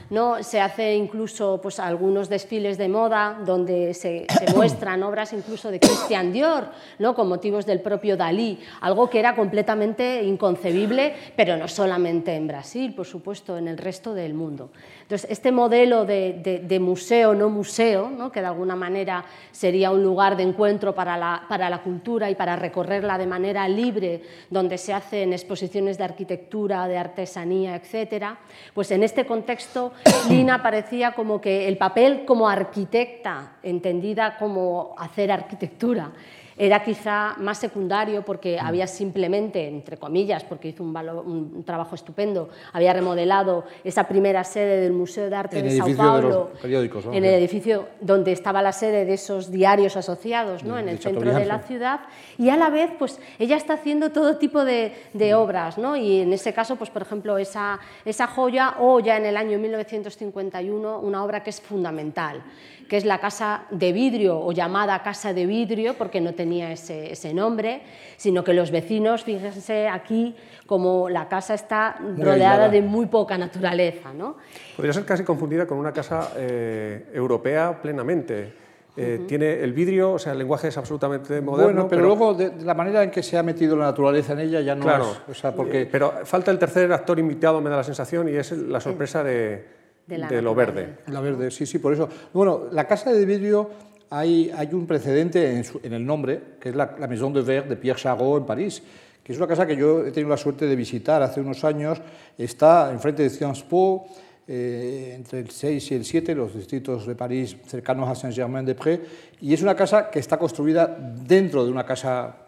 ¿no? se hace incluso pues, algunos desfiles de moda donde se, se muestran obras incluso de Christian Dior, ¿no? con motivos del propio Dalí, algo que era completamente inconcebible, pero no solamente en Brasil, por supuesto, en el resto del mundo. Entonces, este modelo de, museo, no museo, ¿no? que de alguna manera sería un lugar de encuentro para la, para la cultura y para recorrerla de manera libre, donde se hacen exposiciones de arquitectura, de artesanía, etc., pues en este contexto Lina parecía como que el papel como arquitecta, entendida como hacer arquitectura, era quizá más secundario porque mm. había simplemente, entre comillas, porque hizo un, trabajo estupendo, había remodelado esa primera sede del Museo de Arte de Sao Paulo, en el edificio donde estaba la sede de esos diarios asociados, ¿no? en el centro de la ciudad, y a la vez, pues ella está haciendo todo tipo de, de mm. obras, ¿no? y en ese caso, pues por ejemplo, esa, esa joya, o ya en el año 1951, una obra que es fundamental, que es la Casa de Vidrio, o llamada Casa de Vidrio, porque no tenía ese, ese nombre, sino que los vecinos, fíjense aquí, como la casa está rodeada de muy poca naturaleza. ¿no? Podría ser casi confundida con una casa eh, europea plenamente. Eh, tiene el vidrio, o sea, el lenguaje es absolutamente moderno. Bueno, pero, luego de, la manera en que se ha metido la naturaleza en ella ya no claro, es. O sea, porque... Eh, pero falta el tercer actor invitado, me da la sensación, y es la sorpresa de, de, lo verde. La verde, sí, sí, por eso. Bueno, la casa de vidrio hay, hay un precedente en, el nombre, que es la, Maison de Verre de Pierre Charot en París, que es una casa que yo he tenido la suerte de visitar hace unos años. Está enfrente de Sciences Po, eh, entre el 6 y el 7, los distritos de París cercanos a Saint-Germain-des-Prés, y es una casa que está construida dentro de una casa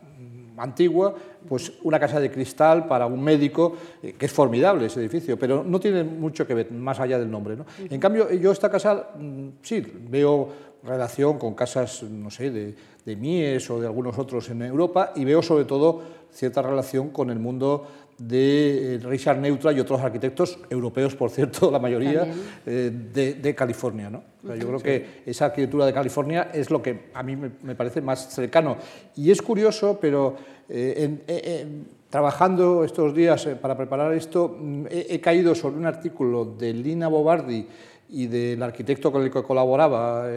antigua, pues una casa de cristal para un médico, eh, que es formidable ese edificio, pero no tiene mucho que ver más allá del nombre. ¿no? En cambio, yo esta casa, mm, sí, veo relación con casas, no sé, de, de Mies o de algunos otros en Europa y veo sobre todo cierta relación con el mundo de eh, Richard Neutra y otros arquitectos europeos, por cierto, la mayoría, eh, de, California. ¿no? yo creo que esa arquitectura de California es lo que a mí me, parece más cercano. Y es curioso, pero eh, trabajando estos días para preparar esto, mm, he, caído sobre un artículo de Lina Bobardi y del arquitecto con el que colaboraba,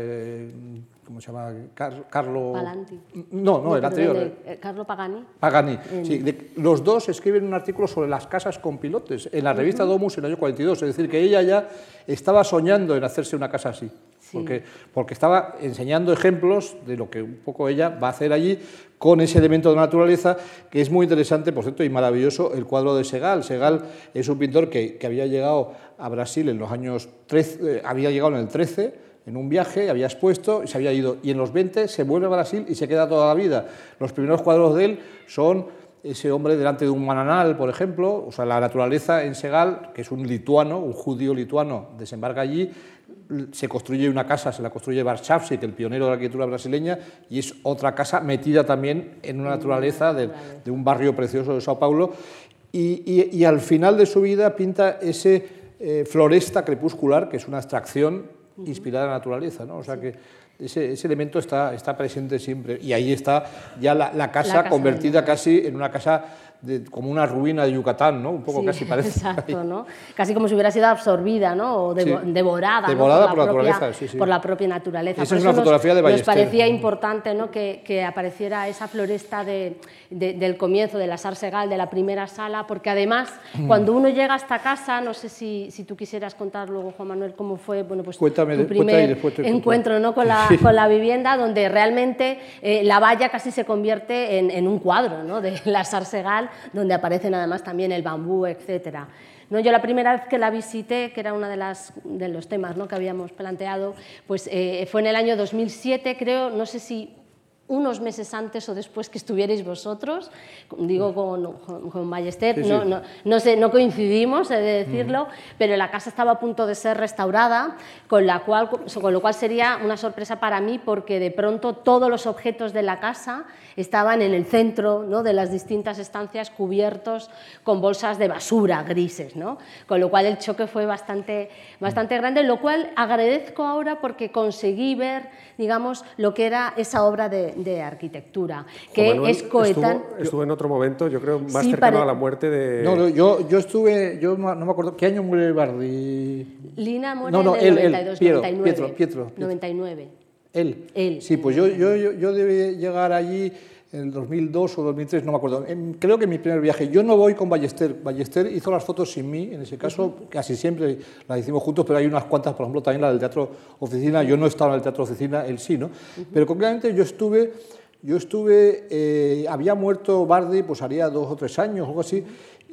¿cómo se llama? Carlo... Palanti. No, no, el anterior. Eh, Carlo Pagani. Pagani, sí. los dos escriben un artículo sobre las casas con pilotes en la revista Domus en el año 42, es decir, que ella ya estaba soñando en hacerse una casa así, porque, porque estaba enseñando ejemplos de lo que un poco ella va a hacer allí con ese elemento de naturaleza que es muy interesante, por cierto, y maravilloso, el cuadro de Segal. Segal es un pintor que, que había llegado a Brasil en los años 13, eh, había llegado en el 13, en un viaje, había expuesto y se había ido. Y en los 20 se vuelve a Brasil y se queda toda la vida. Los primeros cuadros de él son ese hombre delante de un mananal, por ejemplo, o sea, la naturaleza en Segal, que es un lituano, un judío lituano, desembarca allí, se construye una casa, se la construye Warszawski, el pionero de la arquitectura brasileña, y es otra casa metida también en una naturaleza de, un barrio precioso de Sao Paulo, y, al final de su vida pinta ese eh, floresta crepuscular, que es una abstracción inspirada en la naturaleza, ¿no? O sea que ese, ese, elemento está, está presente siempre. Y ahí está ya la, la, casa, convertida casi en una casa como una ruina de Yucatán, ¿no? Un poco casi parece. Exacto, ¿no? Casi como si hubiera sido absorbida, ¿no? O devorada, devorada por, la, propia, sí, por la propia naturaleza. Esa es una fotografía de Ballester. Nos parecía importante ¿no? que, que apareciera esa floresta de, del comienzo de la Sarsegal, de la primera sala, porque además, mm. cuando uno llega a esta casa, no sé si, si, tú quisieras contar luego, Juan Manuel, cómo fue bueno, pues, Cuéntame, tu primer encuentro ¿no? con, la, con la vivienda, donde realmente eh, la valla casi se convierte en, en un cuadro ¿no? de la Sarsegal donde aparecen además también el bambú, etc. ¿No? Yo la primera vez que la visité, que era uno de, de los temas ¿no? que habíamos planteado, pues eh, fue en el año 2007, creo, no sé si unos meses antes o después que estuvierais vosotros, digo con, con, Ballester, no, no, no, sé, no, coincidimos, he de decirlo, pero la casa estaba a punto de ser restaurada, con, la cual, con lo cual sería una sorpresa para mí porque de pronto todos los objetos de la casa estaban en el centro ¿no? de las distintas estancias cubiertos con bolsas de basura grises, ¿no? con lo cual el choque fue bastante, bastante grande, lo cual agradezco ahora porque conseguí ver digamos, lo que era esa obra de, de arquitectura, que es coetánea... Estuvo, en otro momento, yo creo, más cercano a la muerte de... No, yo, yo estuve, yo no me acuerdo, ¿qué año muere Bardi? Lina muere en el 92, Pietro, 99. Pietro, Pietro, Pietro. 99. Él. Él. Sí, pues yo, yo, yo, yo debí llegar allí en el 2002 o 2003, no me acuerdo. En- creo que mi primer viaje. Yo no voy con Ballester. Ballester hizo las fotos sin mí, en ese caso, casi siempre las hicimos juntos, pero hay unas cuantas, por ejemplo, también la del Teatro Oficina. Yo no estaba en el Teatro Oficina, él sí, ¿no? Pero concretamente yo estuve, yo estuve, eh, había muerto Bardi, pues haría dos o tres años, algo así,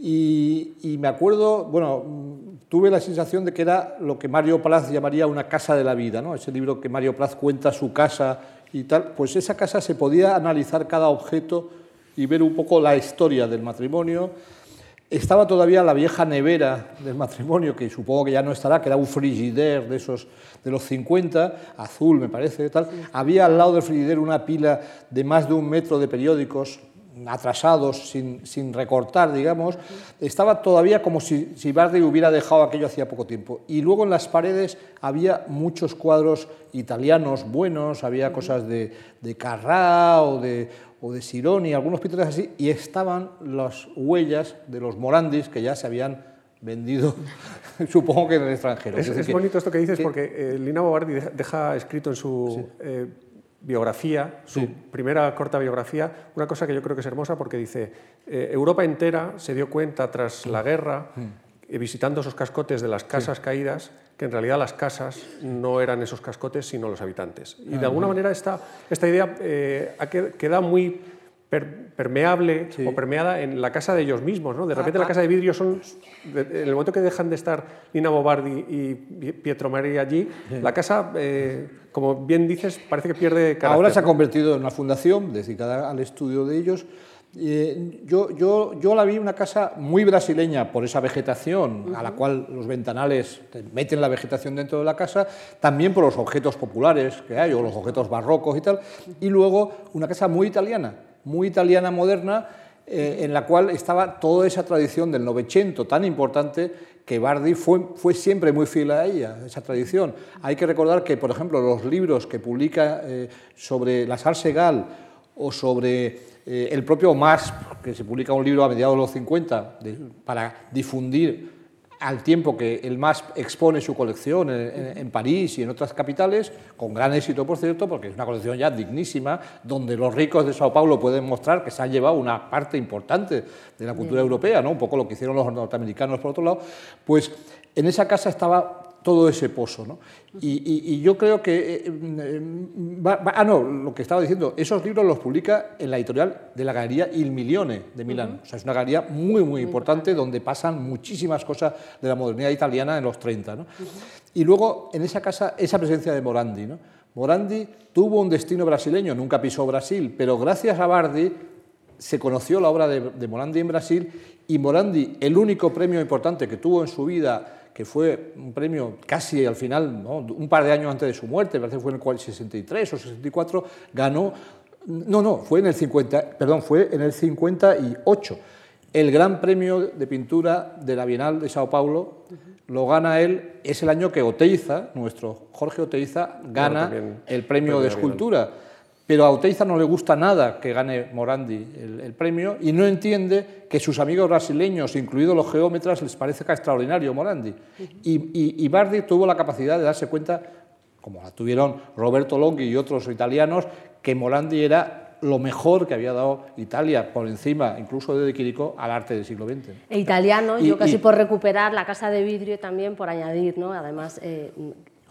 y, y me acuerdo, bueno, tuve la sensación de que era lo que Mario Praz llamaría una casa de la vida, ¿no? Ese libro que Mario Praz cuenta su casa y tal, pues esa casa se podía analizar cada objeto y ver un poco la historia del matrimonio. Estaba todavía la vieja nevera del matrimonio, que supongo que ya no estará, que era un frigider de esos de los 50, azul me parece, tal. Había al lado del frigider una pila de más de un metro de periódicos atrasados, sin, sin recortar, digamos. Estaba todavía como si, si Bardi hubiera dejado aquello hacía poco tiempo. Y luego en las paredes había muchos cuadros italianos buenos, había cosas de, de Carrà o de, o de Sironi, algunos pintores así, y estaban las huellas de los Morandis que ya se habían vendido, supongo que en el extranjero. Es, decir es que- bonito esto que dices que- porque eh, Lina Bobardi deja, deja escrito en su eh, biografía, su primera corta biografía, una cosa que yo creo que es hermosa porque dice, eh, Europa entera se dio cuenta tras la guerra, eh, visitando esos cascotes de las casas caídas, que en realidad las casas no eran esos cascotes, sino los habitantes. Y de alguna manera esta, esta idea eh, queda muy per- permeable o permeada en la casa de ellos mismos. ¿no? De repente la casa de vidrio son, en el momento que dejan de estar Nina Bobardi y Pietro Maria allí, la casa, eh, como bien dices, parece que pierde carácter. Ahora se ha convertido en una fundación dedicada al estudio de ellos. Eh, yo, yo, yo la vi una casa muy brasileña por esa vegetación, a la cual los ventanales te meten la vegetación dentro de la casa, también por los objetos populares que hay, o los objetos barrocos y tal, y luego una casa muy italiana, muy italiana moderna, eh, en la cual estaba toda esa tradición del Novecento tan importante que Bardi fue, fue siempre muy fiel a ella, esa tradición. Hay que recordar que, por ejemplo, los libros que publica eh, sobre la Sarsegal o sobre eh, el propio Mas, que se publica un libro a mediados de los 50 de- para difundir al tiempo que el MAS expone su colección en París y en otras capitales, con gran éxito, por cierto, porque es una colección ya dignísima, donde los ricos de Sao Paulo pueden mostrar que se han llevado una parte importante de la cultura europea, ¿no? un poco lo que hicieron los norteamericanos por otro lado, pues en esa casa estaba todo ese pozo. ¿no? Y, y- y yo creo que... eh, eh, va- va- ah, no, lo que estaba diciendo, esos libros los publica en la editorial de la Galería Il Milione de Milán. O sea, es una galería muy, muy importante donde pasan muchísimas cosas de la modernidad italiana en los 30. ¿no? Y luego, en esa casa, esa presencia de Morandi. ¿no? Morandi tuvo un destino brasileño, nunca pisó Brasil, pero gracias a Bardi se conoció la obra de, de Morandi en Brasil y Morandi, el único premio importante que tuvo en su vida, que fue un premio casi al final, ¿no? un par de años antes de su muerte, parece que fue en el 63 o 64, ganó, no, no, fue en el 50, perdón, fue en el 58. El gran premio de pintura de la Bienal de Sao Paulo lo gana él, es el año que Oteiza, nuestro Jorge Oteiza, gana el premio premio de Bienal. Pero a Oteiza no le gusta nada que gane Morandi el, el premio y no entiende que sus amigos brasileños, incluidos los geómetras, les parezca extraordinario Morandi. Y, y- y Bardi tuvo la capacidad de darse cuenta, como la tuvieron Roberto Longhi y otros italianos, que Morandi era lo mejor que había dado Italia, por encima incluso de De Chirico, al arte del siglo XX. E italiano, Y- yo casi y- por recuperar la casa de vidrio también, por añadir, ¿no? además, eh,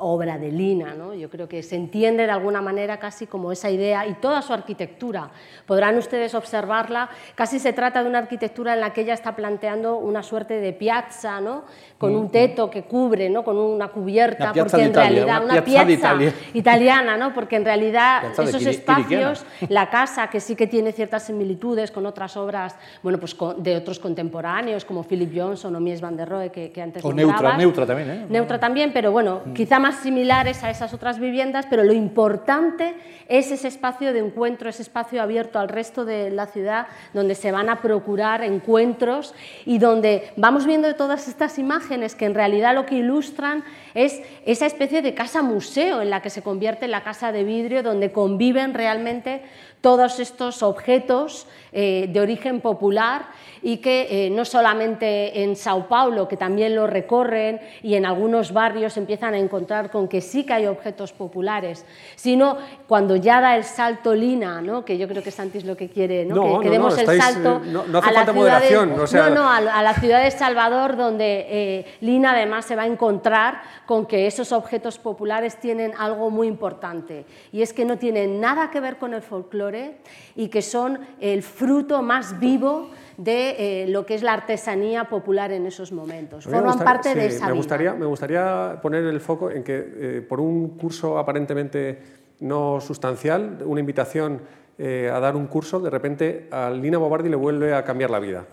obra de Lina. ¿no? Yo creo que se entiende de alguna manera casi como esa idea y toda su arquitectura. Podrán ustedes observarla, casi se trata de una arquitectura en la que ella está planteando una suerte de piazza, ¿no? con un teto que cubre, ¿no? con una cubierta, Una porque en Italia, realidad una una piazza Italia. italiana, ¿no? porque en realidad esos espacios, la casa que sí que tiene ciertas similitudes con otras obras, bueno, pues de otros contemporáneos como Philip Johnson o Mies van der Rohe que, que antes O Neutra. Neutra también, ¿eh? Neutra también, pero bueno, quizá más similares a esas otras viviendas, pero lo importante es ese espacio de encuentro, ese espacio abierto al resto de la ciudad, donde se van a procurar encuentros y donde vamos viendo todas estas imágenes que en realidad lo que ilustran es esa especie de casa museo en la que se convierte la casa de vidrio, donde conviven realmente todos estos objetos eh, de origen popular y que eh, no solamente en Sao Paulo, que también lo recorren y en algunos barrios empiezan a encontrar con que sí que hay objetos populares, sino cuando ya da el salto Lina, ¿no? que yo creo que Santis lo que quiere, ¿no? que, demos el salto a, la ciudad de, no, no, a, la ciudad de Salvador, donde eh, Lina además se va a encontrar con que esos objetos populares tienen algo muy importante, y es que no tienen nada que ver con el folclore y que son el fruto más vivo de eh, lo que es la artesanía popular en esos momentos. Forman parte de esa me gustaría, me gustaría poner el foco en que eh, por un curso aparentemente no sustancial, una invitación eh, a dar un curso, de repente a Lina Bobardi le vuelve a cambiar la vida.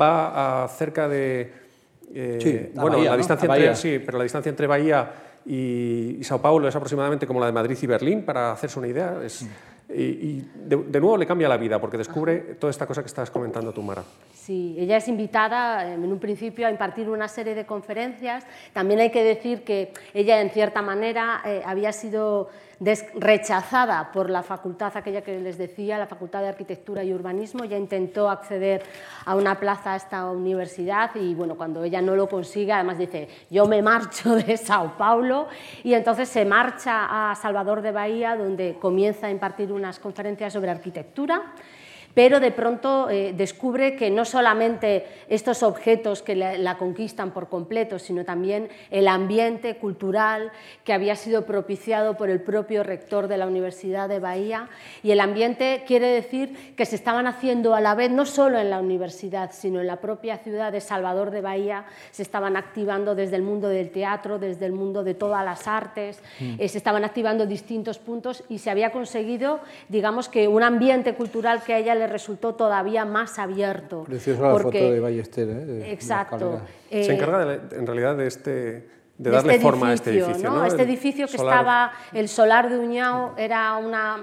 va a cerca de... bueno, la distancia entre, sí, pero la distancia entre Bahía y, Sao Paulo es aproximadamente como la de Madrid y Berlín, para hacerse una idea. Es, y, de, nuevo le cambia la vida porque descubre toda esta cosa que estás comentando tú, Mara. Sí, ella es invitada en un principio a impartir una serie de conferencias. También hay que decir que ella, en cierta manera, eh, había sido rechazada por la facultad, aquella que les decía, la Facultad de Arquitectura y Urbanismo. Ya intentó acceder a una plaza a esta universidad y bueno, cuando ella no lo consigue, además dice, yo me marcho de Sao Paulo y entonces se marcha a Salvador de Bahía, donde comienza a impartir unas conferencias sobre arquitectura pero de pronto eh, descubre que no solamente estos objetos que la, conquistan por completo, sino también el ambiente cultural que había sido propiciado por el propio rector de la Universidad de Bahía. Y el ambiente quiere decir que se estaban haciendo a la vez, no solo en la universidad, sino en la propia ciudad de Salvador de Bahía, se estaban activando desde el mundo del teatro, desde el mundo de todas las artes, mm. eh, se estaban activando distintos puntos y se había conseguido, digamos que un ambiente cultural que a ella le resultó todavía más abierto. Preciosa la foto de Ballester. ¿eh? exacto. Se encarga en realidad de este de darle este forma a este edificio. ¿no? Este edificio que estaba, el solar de Uñao, era una,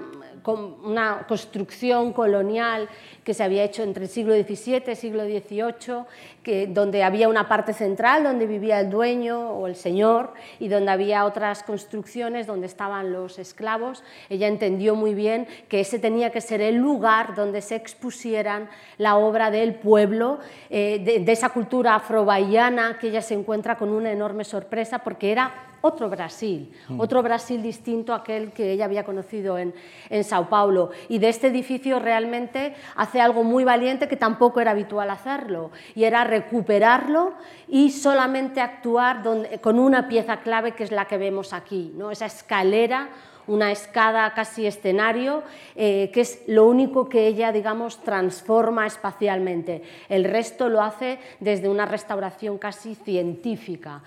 una construcción colonial que se había hecho entre el siglo XVII y el siglo XVIII, que, donde había una parte central donde vivía el dueño o el señor y donde había otras construcciones donde estaban los esclavos. Ella entendió muy bien que ese tenía que ser el lugar donde se expusieran la obra del pueblo, eh, de, de esa cultura afrobahiana que ella se encuentra con una enorme sorpresa porque era otro Brasil, mm. otro Brasil distinto a aquel que ella había conocido en, en, Sao Paulo. Y de este edificio realmente hace algo muy valiente que tampoco era habitual hacerlo, y era recuperarlo y solamente actuar con una pieza clave que es la que vemos aquí, ¿no? esa escalera una escada casi escenario, eh, que es lo único que ella, digamos, transforma espacialmente. El resto lo hace desde una restauración casi científica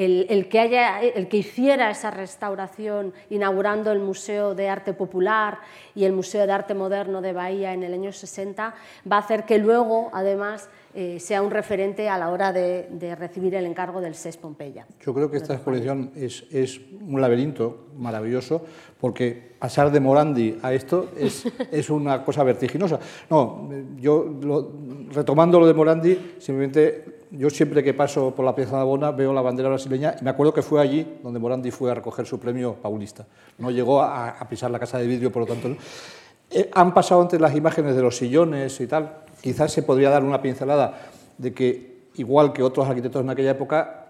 el, que el que hiciera esa restauración inaugurando el Museo de Arte Popular y el Museo de Arte Moderno de Bahía en el año 60 va a hacer que luego, además, eh, sea un referente a la hora de, recibir el encargo del SES Pompeya. Yo creo que esta exposición es, es, un laberinto maravilloso, porque pasar de Morandi a esto es, es una cosa vertiginosa. No, yo retomando lo de Morandi, simplemente yo siempre que paso por la Pieza de Abona veo la bandera brasileña y me acuerdo que fue allí donde Morandi fue a recoger su premio paulista. No llegó a, pisar la casa de vidrio, por lo tanto. Eh, han pasado antes las imágenes de los sillones y tal. Quizás se podría dar una pincelada de que, igual que otros arquitectos en aquella época,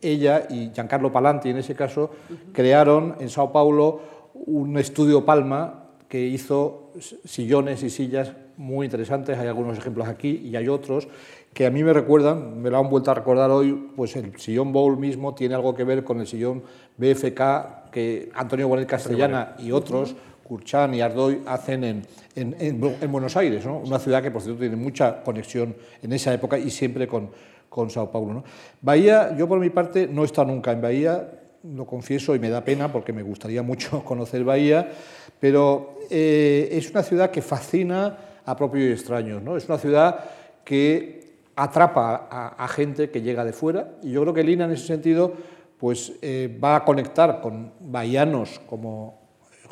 ella y Giancarlo Palanti, en ese caso, crearon en Sao Paulo un estudio Palma que hizo sillones y sillas muy interesantes. Hay algunos ejemplos aquí y hay otros que a mí me recuerdan, me lo han vuelto a recordar hoy, pues el sillón Bowl mismo tiene algo que ver con el sillón BFK que Antonio Bonel Castellana y otros, Curchán y Ardoy, hacen en, en, Buenos Aires, ¿no? una ciudad que por cierto tiene mucha conexión en esa época y siempre con, con Sao Paulo. ¿no? Bahía, yo por mi parte no he estado nunca en Bahía, lo confieso y me da pena porque me gustaría mucho conocer Bahía, pero eh, es una ciudad que fascina a propios y extraños. ¿no? Es una ciudad que atrapa a, gente que llega de fuera y yo creo que Lina en ese sentido pues eh, va a conectar con bahianos como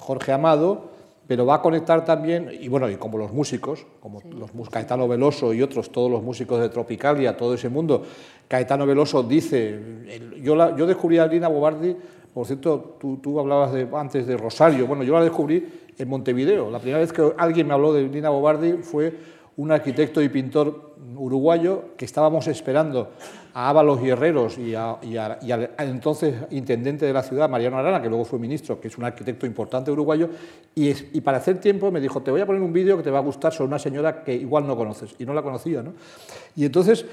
Jorge Amado, pero va a conectar también, y bueno, y como los músicos, como los Caetano Veloso y otros, todos los músicos de Tropicalia, todo ese mundo. Caetano Veloso dice, yo, yo descubrí a Lina Bobardi, por cierto, tú, tú hablabas de, antes de Rosario, bueno, yo la descubrí en Montevideo. La primera vez que alguien me habló de Lina Bobardi fue un arquitecto y pintor uruguayo que estábamos esperando a Ábalos y Herreros y, al, entonces intendente de la ciudad, Mariano Arana, que luego fue ministro, que es un arquitecto importante uruguayo, y, y para hacer tiempo me dijo, te voy a poner un vídeo que te va a gustar sobre una señora que igual no conoces, y no la conocía. ¿no? Y entonces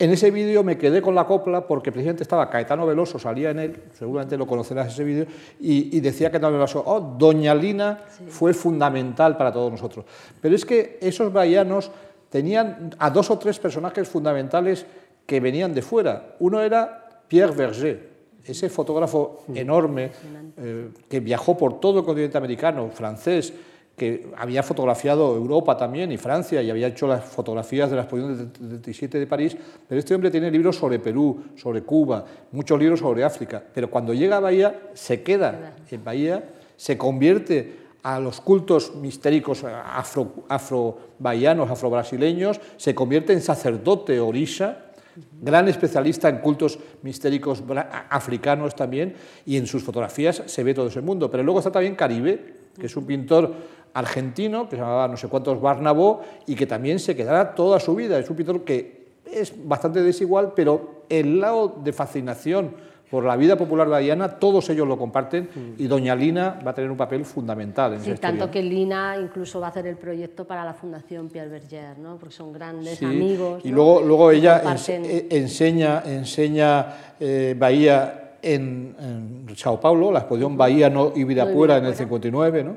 en ese vídeo me quedé con la copla porque precisamente estaba Caetano Veloso, salía en él, seguramente lo conocerás ese vídeo, y, decía Caetano Veloso, oh, Doña Lina fue fundamental para todos nosotros. Pero es que esos bahianos tenían a dos o tres personajes fundamentales que venían de fuera. Uno era Pierre Verger, ese fotógrafo enorme eh, que viajó por todo el continente americano, francés, que había fotografiado Europa también y Francia y había hecho las fotografías de la exposición del 37 de París, pero este hombre tiene libros sobre Perú, sobre Cuba, muchos libros sobre África, pero cuando llega a Bahía se queda. en Bahía, se convierte a los cultos mistéricos afro, afro-bahianos, afro-brasileños, se convierte en sacerdote orisha, gran especialista en cultos mistéricos africanos también, y en sus fotografías se ve todo ese mundo. Pero luego está también Caribe, que es un pintor argentino que se llamaba no sé cuántos Barnabó y que también se quedará toda su vida. Es un pintor que es bastante desigual, pero el lado de fascinación por la vida popular bahiana, todos ellos lo comparten y doña Lina va a tener un papel fundamental en sí, tanto que Lina incluso va a hacer el proyecto para la Fundación Pierre Berger, ¿no? porque son grandes amigos. Y luego, luego ella eh, enseña, enseña eh, Bahía en, Sao Paulo, la exposición Bahía no Ibirapuera en el 59, ¿no?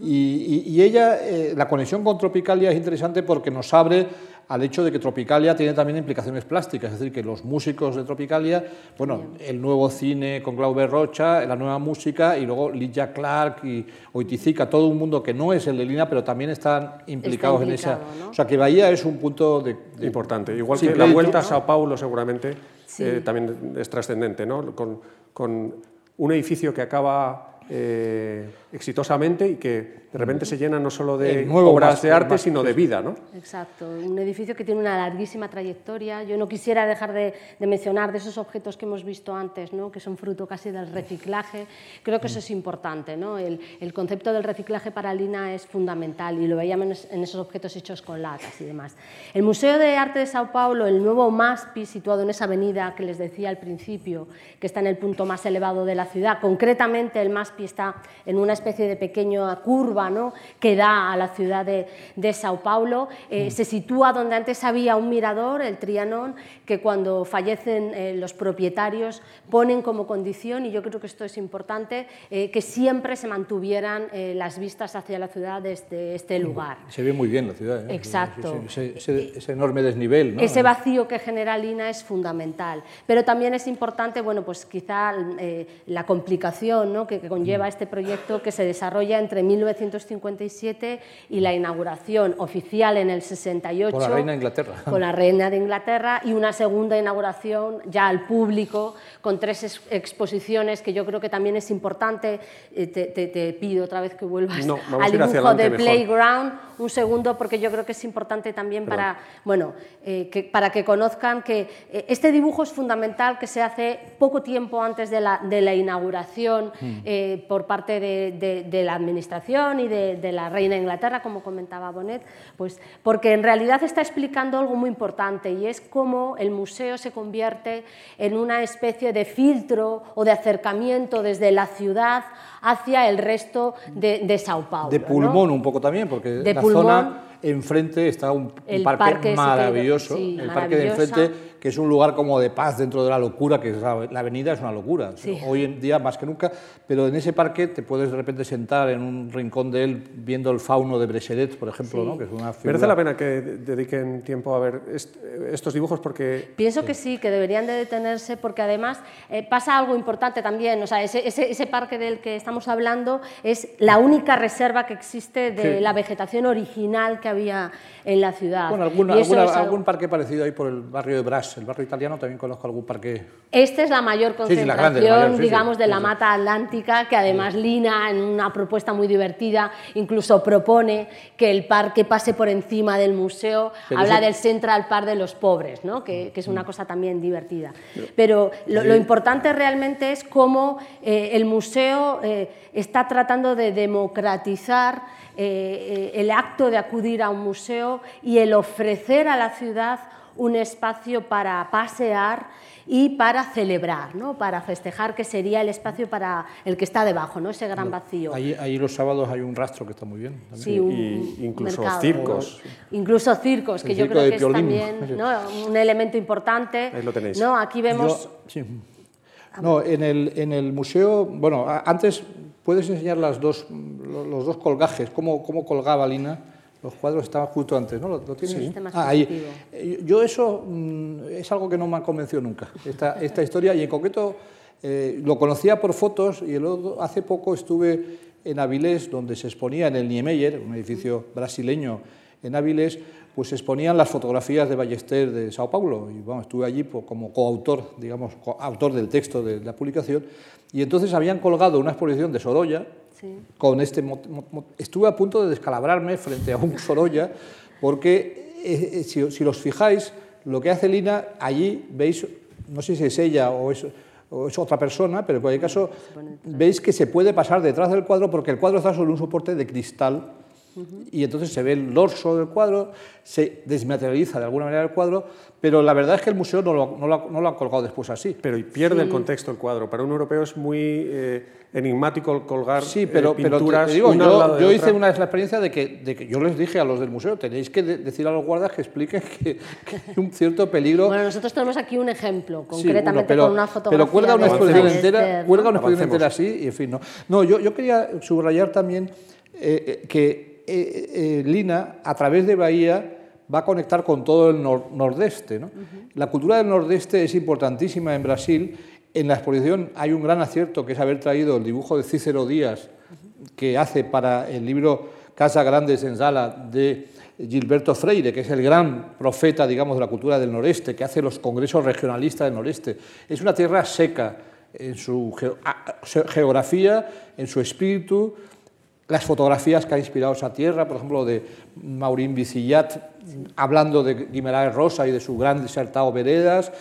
y, ella, eh, la conexión con Tropicalia es interesante porque nos abre al hecho de que Tropicalia tiene también implicaciones plásticas, es decir, que los músicos de Tropicalia, bueno, el nuevo cine con Glauber Rocha, la nueva música, y luego Lydia Clark y Oitizica, todo un mundo que no es el de Lina, pero también están implicados en esa... O sea, que Bahía es un punto de... Importante, igual que la vuelta a Sao Paulo seguramente eh, también es trascendente, ¿no? Con, con un edificio que acaba eh, exitosamente y que de repente se llena no solo de obras de arte, sino de vida. ¿no? Exacto, un edificio que tiene una larguísima trayectoria. Yo no quisiera dejar de, mencionar de esos objetos que hemos visto antes, ¿no? que son fruto casi del reciclaje. Creo que eso es importante. ¿no? El, el concepto del reciclaje para Lina es fundamental y lo veíamos en esos objetos hechos con latas y demás. El Museo de Arte de Sao Paulo, el nuevo MASPI, situado en esa avenida que les decía al principio, que está en el punto más elevado de la ciudad, concretamente el MASPI está en una especie de pequeña curva ¿no? que da a la ciudad de, de Sao Paulo. Eh, mm. Se sitúa donde antes había un mirador, el Trianon, que cuando fallecen eh, los propietarios ponen como condición, y yo creo que esto es importante, eh, que siempre se mantuvieran las vistas hacia la ciudad desde este lugar. Se ve muy bien la ciudad. Exacto. Ese, enorme desnivel. Ese vacío que genera Lina es fundamental. Pero también es importante, bueno, pues quizá la complicación ¿no? que, que conlleva este proyecto que se desarrolla entre 1957 y la inauguración oficial en el 68. Con la reina de Inglaterra. Con la reina de Inglaterra y una segunda inauguración ya al público con tres exposiciones que yo creo que también es importante. Eh, te, pido otra vez que vuelvas al dibujo de Playground. Un segundo porque yo creo que es importante también para, bueno, eh, que, para que conozcan que eh, este dibujo es fundamental que se hace poco tiempo antes de la, de la inauguración mm. por parte de, la Administración y de, la Reina de Inglaterra, como comentaba Bonet, pues porque en realidad está explicando algo muy importante y es cómo el museo se convierte en una especie de filtro o de acercamiento desde la ciudad hacia el resto de, Sao Paulo. De pulmón un poco también, porque la zona enfrente está un, parque, maravilloso, el parque de enfrente que es un lugar como de paz dentro de la locura, que es la, avenida es una locura, hoy en día más que nunca, pero en ese parque te puedes de repente sentar en un rincón de él viendo el fauno de Brecheret, por ejemplo, ¿no? que es una ¿Merece la pena que dediquen tiempo a ver estos dibujos? porque Pienso que sí, que deberían de detenerse porque además eh, pasa algo importante también, o sea, ese, ese, parque del que estamos hablando es la única reserva que existe de la vegetación original que había en la ciudad. Bueno, algún parque parecido ahí por el barrio de Bras El barrio italiano, también conozco algún parque. Esta es la mayor Sí, sí, la concentración, grande, la mayor, sí, digamos, de la mata atlántica, que además Lina, en una propuesta muy divertida, incluso propone que el parque pase por encima del museo. Pero Habla eso- del Central Park de los pobres, ¿no? que, que es una cosa también divertida. Pero lo, lo importante realmente es cómo eh, el museo eh, está tratando de democratizar eh, eh, el acto de acudir a un museo y el ofrecer a la ciudad un espacio para pasear y para celebrar, ¿no? para festejar, que sería el espacio para el que está debajo, ¿no? ese gran vacío. Ahí, ahí los sábados hay un rastro que está muy bien. también. Sí, un Y incluso mercado. circos. Incluso circos, que yo creo que es también ¿no? un elemento importante. Ahí lo tenéis. ¿no? Aquí vemos... Yo- sí. No, en el, en el museo, bueno, antes puedes enseñar las dos, lo- los dos colgajes, cómo, cómo colgaba Lina. Los cuadros estaban justo antes, ¿no? ¿Lo, lo tienes? Sistema Ah, ahí. Eh, Yo eso mm, es algo que no me ha convencido nunca, esta, esta historia, y en concreto eh, lo conocía por fotos y el otro- hace poco estuve en Avilés, donde se exponía en el Niemeyer, un edificio brasileño en Avilés, pues se exponían las fotografías de Ballester de Sao Paulo, y bueno, estuve allí pues, como coautor, digamos, coautor del texto de la publicación, y entonces habían colgado una exposición de Sorolla, Sí. con este estuve a punto de descalabrarme frente a un Sorolla porque eh, eh, si, si os fijáis lo que hace Lina allí veis no sé si es ella o es, o es otra persona pero en cualquier caso veis que se puede pasar detrás del cuadro porque el cuadro está sobre un soporte de cristal y entonces se ve el dorso del cuadro, se desmaterializa de alguna manera el cuadro, pero la verdad es que el museo no lo, no lo- no lo ha colgado después así. Pero y pierde el contexto el cuadro. Para un europeo es muy eh, enigmático el colgar Sí, pero, eh, pero te- pinturas te, digo, una al yo, lado de yo otra. hice una vez la experiencia de que, de que yo les dije a los del museo, tenéis que de- decir a los guardas que expliquen que, que hay un cierto peligro. Bueno, nosotros tenemos aquí un ejemplo, Sí, concretamente pero, con una fotografía Pero cuelga una de exposición entera, ¿no? cuelga una exposición entera así y en fin, no. No, yo, yo quería subrayar también eh, eh, que eh, eh, Lina, a través de Bahía, va a conectar con todo el nor- nordeste. ¿no? La cultura del nordeste es importantísima en Brasil. En la exposición hay un gran acierto que es haber traído el dibujo de Cícero Díaz que hace para el libro Casa Grande Senzala de Gilberto Freire, que es el gran profeta, digamos, de la cultura del noreste, que hace los congresos regionalistas del noreste. Es una tierra seca en su ge- geografía, en su espíritu, las fotografías que ha inspirado esa tierra, por ejemplo, de Maurín Vicillat, hablando de Guimaraes Rosa y de su gran disertado Veredas,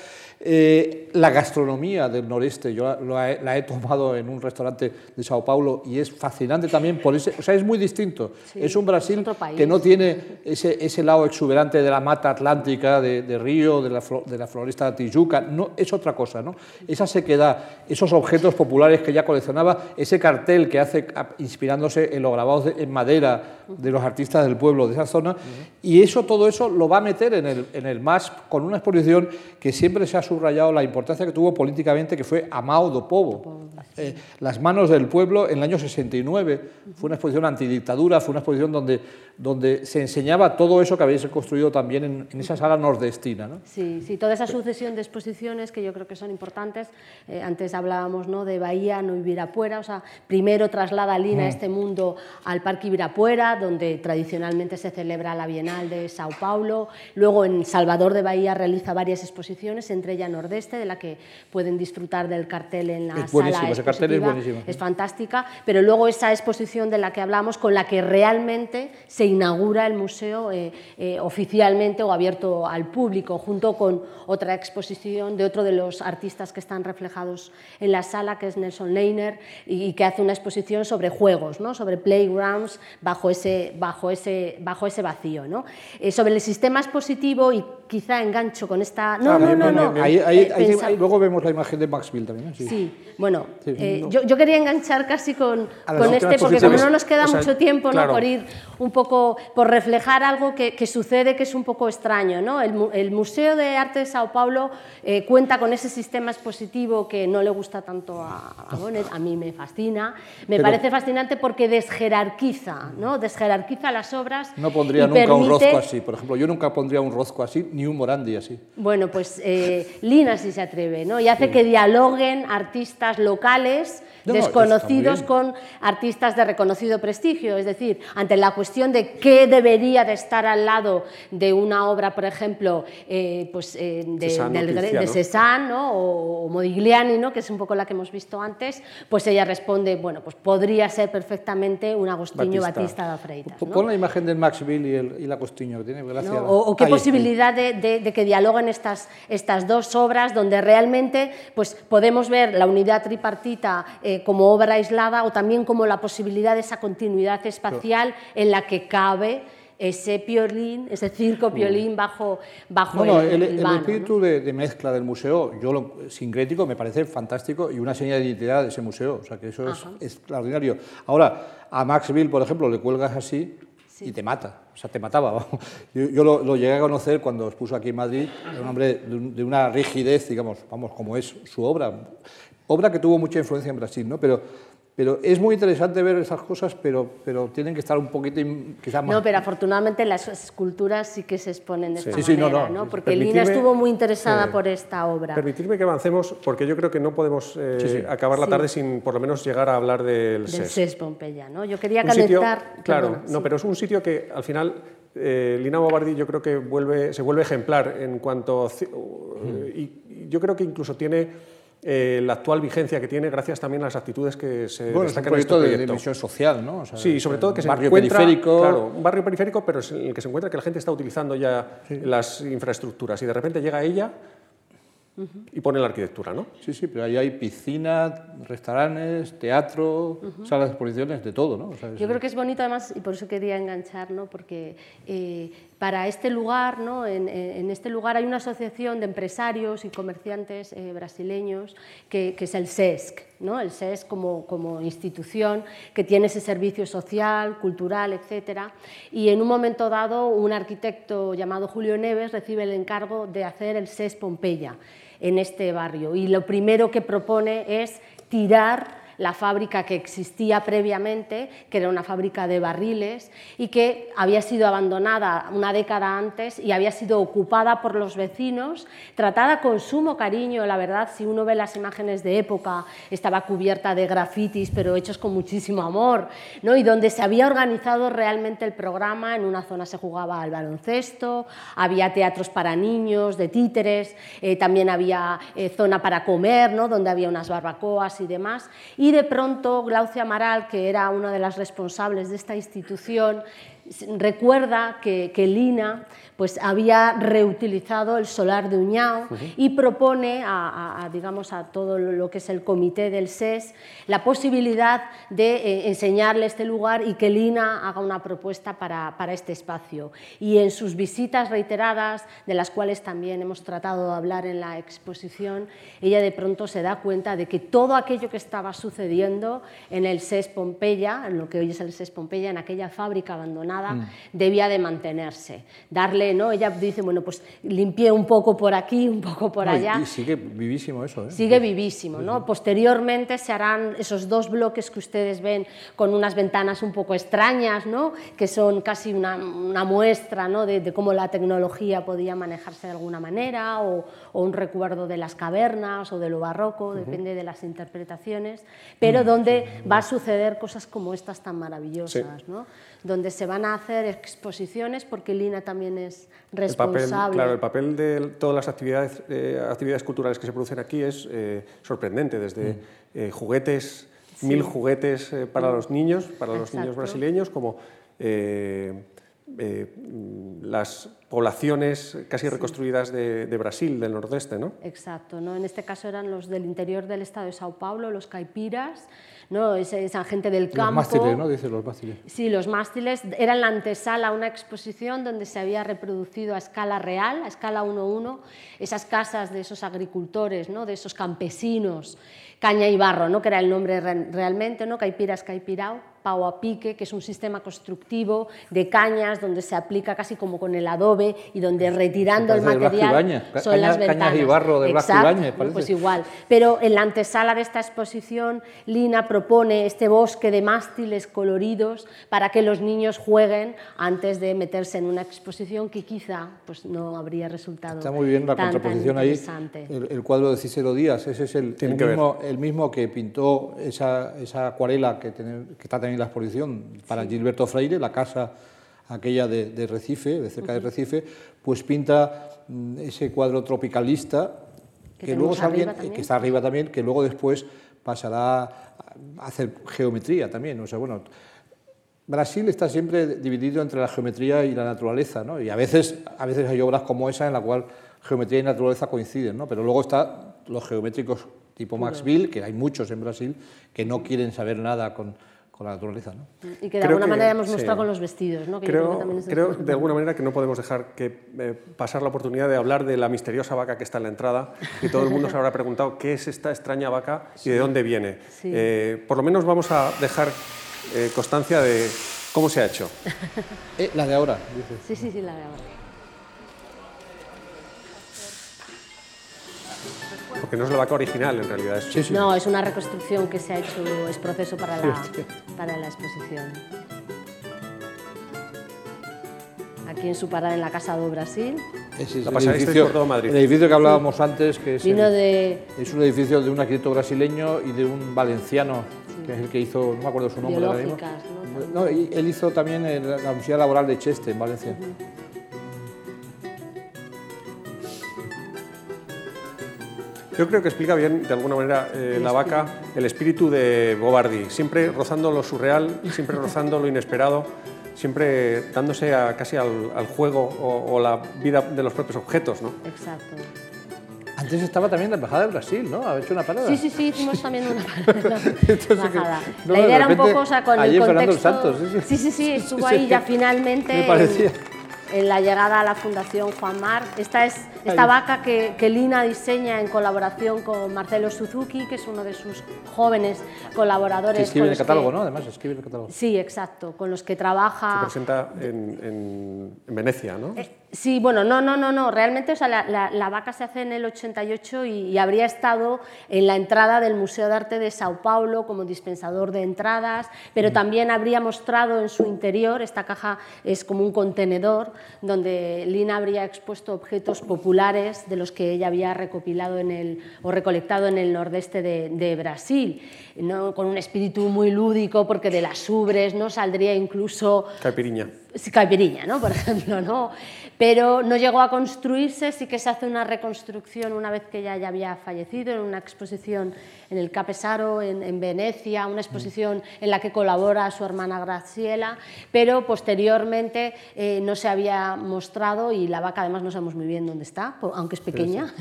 eh, la gastronomía del noreste, yo la, he- la he tomado en un restaurante de Sao Paulo y es fascinante también, por ese, o sea, es muy distinto. Sí, es un Brasil es que no tiene ese, ese lado exuberante de la mata atlántica, de, de Río, de la, de la floresta de Tijuca, no, es otra cosa. ¿no? Esa sequedad, esos objetos populares que ya coleccionaba, ese cartel que hace inspirándose en los grabados de- en madera de los artistas del pueblo de esa zona, y eso, todo eso lo va a meter en el, en el MASP con una exposición que siempre se ha subrayado la importancia que tuvo políticamente, que fue Amao do Povo, eh, Las manos del pueblo en el año 69. Fue una exposición antidictadura, fue una exposición donde, donde se enseñaba todo eso que habéis construido también en, en esa sala nordestina. ¿no? Sí, sí, toda esa sucesión de exposiciones que yo creo que son importantes. Eh, antes hablábamos ¿no? de Bahía, no Ibirapuera, o sea, primero traslada Lina este mundo al Parque Ibirapuera, donde tradicionalmente se celebra la Bienal de Sao Paulo. Luego en Salvador de Bahía realiza varias exposiciones, entre ellas Nordeste, de la que pueden disfrutar del cartel en la Es buenísimo, sala ese cartel es buenísimo. Es fantástica, pero luego esa exposición de la que hablamos, con la que realmente se inaugura el museo eh, eh, oficialmente o abierto al público, junto con otra exposición de otro de los artistas que están reflejados en la sala, que es Nelson Leiner, y, y que hace una exposición sobre juegos, ¿no? sobre playgrounds bajo ese, bajo ese, bajo ese vacío. ¿no? Eh, sobre el sistema expositivo, y quizá engancho con esta... No, Ah, no, no, no. Ahí, ahí- Eh, ahí- luego vemos la imagen de Maxville también. ¿eh? Sí. Sí, bueno, Sí, eh, no. yo, yo quería enganchar casi con, este, porque como no nos queda O sea, mucho tiempo, ¿no? por ir un poco, por reflejar algo que, que sucede que es un poco extraño. ¿no? El, mu- el Museo de Arte de Sao Paulo eh, cuenta con ese sistema expositivo que no le gusta tanto a, a Bonet, a mí me fascina. Me Pero- parece fascinante porque desjerarquiza, ¿no? desjerarquiza las obras. No pondría nunca un rozco así, por ejemplo. Yo nunca pondría un rozco así, ni un Morandi así. Bueno, pues eh, Lina sí se atreve, ¿no? Y hace que dialoguen artistas locales No, no, desconocidos con artistas de reconocido prestigio. Es decir, ante la cuestión de qué debería de estar al lado de una obra, por ejemplo, eh, pues, eh, de, Cézanne del- de Cézanne ¿no? o, o Modigliani, ¿no? que es un poco la que hemos visto antes, pues ella responde, bueno, pues podría ser perfectamente un Agostinho Batista. Batista, de Freitas. ¿no? Pon la imagen del Max Bill y, el, y la Costiño, que tiene gracia. ¿no? O, o qué Ahí, posibilidad de, de- de que dialoguen estas, estas dos obras donde realmente pues, podemos ver la unidad tripartita eh, como obra aislada o también como la posibilidad de esa continuidad espacial en la que cabe ese piolín, ese circo piolín bajo, bajo No, no, el, el, el el vano, ¿no? espíritu de, de mezcla del museo, yo lo sincrético me parece fantástico y una señal de identidad de ese museo, o sea que eso es extraordinario. Ahora, a Max Bill, por ejemplo, le cuelgas así y te mata, o sea, te mataba. Yo, yo lo, lo llegué a conocer cuando expuso aquí en Madrid, era un hombre de, de una rigidez, digamos, vamos, como es su obra, obra que tuvo mucha influencia en Brasil, ¿no? Pero, pero es muy interesante ver esas cosas, pero, pero tienen que estar un poquito, quizás más... No, pero afortunadamente las esculturas sí que se exponen de esta Sí, sí, no, manera, no, ¿no? sí. porque Lina estuvo muy interesada sí. por esta obra. Permitidme que avancemos, porque yo creo que no podemos eh, Sí, sí. acabar la Sí. tarde sin por lo menos llegar a hablar del del SES. Pompeya, ¿no? Yo quería un sitio, calentar... claro, perdona, no, sí. pero es un sitio que al final eh, Lina Bobardi yo creo que vuelve, se vuelve ejemplar en cuanto y, y yo creo que incluso tiene eh, la actual vigencia que tiene gracias también a las actitudes que se bueno, es un destacan en proyecto este de, misión social, ¿no? O sea, Sí, sobre todo que un se barrio encuentra, periférico. claro, un barrio periférico, pero es en el que se encuentra que la gente está utilizando ya las infraestructuras y de repente llega ella y pone la arquitectura, ¿no? Sí, sí, pero ahí hay piscina, restaurantes, teatro, salas de exposiciones, de todo, ¿no? O sea, es- Yo creo que es bonito además, y por eso quería enganchar, ¿no? porque eh, para este lugar, ¿no? en, este lugar hay una asociación de empresarios y comerciantes eh, brasileños que, es el SESC, ¿no? el SESC como, como institución que tiene ese servicio social, cultural, etcétera, y en un momento dado un arquitecto llamado Julio Neves recibe el encargo de hacer el SES Pompeya en este barrio y lo primero que propone es tirar la fábrica que existía previamente, que era una fábrica de barriles y que había sido abandonada una década antes y había sido ocupada por los vecinos, tratada con sumo cariño, la verdad, si uno ve las imágenes de época, estaba cubierta de grafitis, pero hechos con muchísimo amor, ¿no? y donde se había organizado realmente el programa, en una zona se jugaba al baloncesto, había teatros para niños, de títeres, eh, también había eh, zona para comer, ¿no? donde había unas barbacoas y demás, de pronto Glaucia Amaral, que era una de las responsables de esta institución, recuerda que, que Lina pues, había reutilizado el solar de Uñao y propone a, a- a, digamos, a todo lo que es el comité del SES la posibilidad de eh, enseñarle este lugar y que Lina haga una propuesta para, para este espacio. Y en sus visitas reiteradas, de las cuales también hemos tratado de hablar en la exposición, ella de pronto se da cuenta de que todo aquello que estaba sucediendo en el SES Pompeya, en lo que hoy es el SES Pompeya, en aquella fábrica abandonada, debía de mantenerse. Darle, ¿no? Ella dice, bueno, pues limpié un poco por aquí, un poco por No, allá. Y, sigue vivísimo eso, ¿eh? Sigue vivísimo, ¿no? Posteriormente se harán esos dos bloques que ustedes ven con unas ventanas un poco extrañas, ¿no? Que son casi una, una muestra, ¿no? De, de cómo la tecnología podía manejarse de alguna manera o, o un recuerdo de las cavernas o de lo barroco, depende de las interpretaciones, pero donde va a suceder cosas como estas tan maravillosas, ¿no? Donde se van a hacer exposiciones porque Lina también es El papel, responsable. claro, el papel de todas las actividades, eh, actividades culturales que se producen aquí es eh, sorprendente, desde eh, juguetes, mil juguetes para los niños, para los niños brasileños, como eh, mm, las poblaciones casi reconstruidas de, de Brasil, del nordeste, ¿no? Exacto, ¿no? en este caso eran los del interior del estado de Sao Paulo, los caipiras, ¿no? esa, esa gente del Los campo. mástiles, ¿no? Dice los mástiles. Sí, los mástiles eran la antesala a una exposición donde se había reproducido a escala real, a escala 1-1, esas casas de esos agricultores, ¿no? de esos campesinos, caña y barro, ¿no? que era el nombre re- realmente, ¿no? caipiras, caipirao, pau a pique, que es un sistema constructivo de cañas donde se aplica casi como con el adobe y donde retirando el material son las ventanas. Cañas y barro de Exacto, pues igual. Pero en la antesala de esta exposición, Lina propone este bosque de mástiles coloridos para que los niños jueguen antes de meterse en una exposición que quizá pues, no habría resultado Está muy bien la contraposición ahí. El, cuadro de Cicero Díaz, ese es el, mismo, el mismo, que pintó esa, esa acuarela que, que, está también la exposición para Gilberto Freire, la casa aquella de, Recife, de cerca de Recife, pues pinta mm, ese cuadro tropicalista que, luego que está arriba también, que luego después pasará a hacer geometría también. O sea, bueno, Brasil está siempre dividido entre la geometría y la naturaleza, ¿no? y a veces, a veces hay obras como esa en la cual geometría y naturaleza coinciden, ¿no? pero luego están los geométricos tipo Maxville, que hay muchos en Brasil, que no quieren saber nada con, con la naturaleza. ¿no? Y que de alguna manera hemos mostrado con los vestidos. ¿no? creo, creo, de alguna manera que no podemos dejar que eh, pasar la oportunidad de hablar de la misteriosa vaca que está en la entrada y todo el mundo se habrá preguntado qué es esta extraña vaca y de dónde viene. Eh, por lo menos vamos a dejar eh, constancia de cómo se ha hecho. la de ahora, Sí, sí, sí, la de ahora. Porque no es la vaca original, en realidad. Es... No, es una reconstrucción que se ha hecho, es proceso para la, para la exposición. Aquí en su parada en la Casa do Brasil. Es, el, edificio, por Madrid. el edificio que hablábamos antes, que es, de... es un edificio de un arquitecto brasileño y de un valenciano, que es el que hizo, no me acuerdo su nombre. ¿no? no él hizo también la Universidad Laboral de Cheste, en Valencia. Yo creo que explica bien, de alguna manera, eh, la vaca, el espíritu de Bobardi, siempre rozando lo surreal, siempre rozando lo inesperado, siempre dándose casi al, juego o, la vida de los propios objetos. ¿no? Exacto. Antes estaba también la Embajada de Brasil, ¿no? Ha hecho una parada. Sí, sí, sí, hicimos también una parada. la idea era un poco, o sea, con el contexto... Santos, sí, sí, sí, sí estuvo ahí ya finalmente... Me parecía en la llegada a la Fundación Juan Mar. Esta es esta vaca que, Lina diseña en colaboración con Marcelo Suzuki, que es uno de sus jóvenes colaboradores. escribe el catálogo, ¿no? Además, escribe el catálogo. Sí, exacto, con los que trabaja. Se presenta en, Venecia, ¿no? Eh, sí, bueno, no, no, no, no. Realmente, o sea, la, vaca se hace en el 88 y, habría estado en la entrada del Museo de Arte de Sao Paulo como dispensador de entradas, pero mm. también habría mostrado en su interior, esta caja es como un contenedor, donde Lina habría expuesto objetos populares de los que ella había recopilado en el, o recolectado en el nordeste de, Brasil, ¿no? con un espíritu muy lúdico, porque de las ubres ¿no? saldría incluso... Caipirinha. Caipirinha, ¿no? por ejemplo. ¿no? pero no llegó a construirse, sí que se hace una reconstrucción una vez que ella ya había fallecido, en una exposición en el Capesaro, en, en Venecia, una exposición en la que colabora su hermana Graciela, pero posteriormente eh, no se había mostrado y la vaca además no sabemos muy bien dónde está, aunque es pequeña.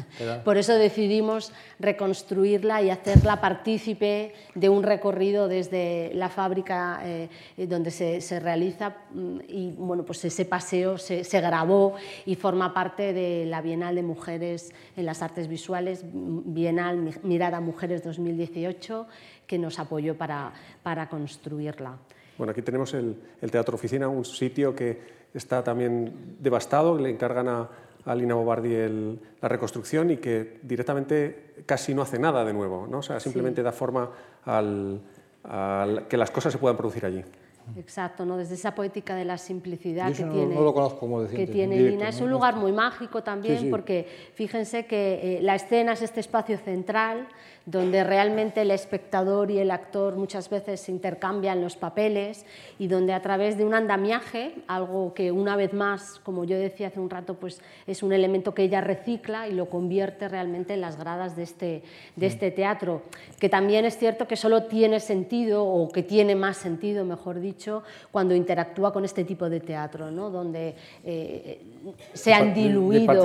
Por eso decidimos reconstruirla y hacerla partícipe de un recorrido desde la fábrica eh, donde se, se, realiza mm, y bueno, pues ese paseo se, se grabó y forma parte de la Bienal de Mujeres en las Artes Visuales, Bienal Mirada Mujeres 2018, que nos apoyó para, para construirla. Bueno, aquí tenemos el, Teatro Oficina, un sitio que está también devastado, le encargan a, a Lina Bobardi la reconstrucción y que directamente casi no hace nada de nuevo, ¿no? o sea, simplemente da forma al, que las cosas se puedan producir allí. Exacto, ¿no? desde esa poética de la simplicidad que, tiene, que tiene. Es un lugar muy mágico también porque fíjense que eh, la escena es este espacio central donde realmente el espectador y el actor muchas veces se intercambian los papeles y donde a través de un andamiaje, algo que una vez más, como yo decía hace un rato, pues es un elemento que ella recicla y lo convierte realmente en las gradas de este, de este teatro, que también es cierto que solo tiene sentido o que tiene más sentido, mejor dicho, cuando interactúa con este tipo de teatro, ¿no? donde eh, se han diluido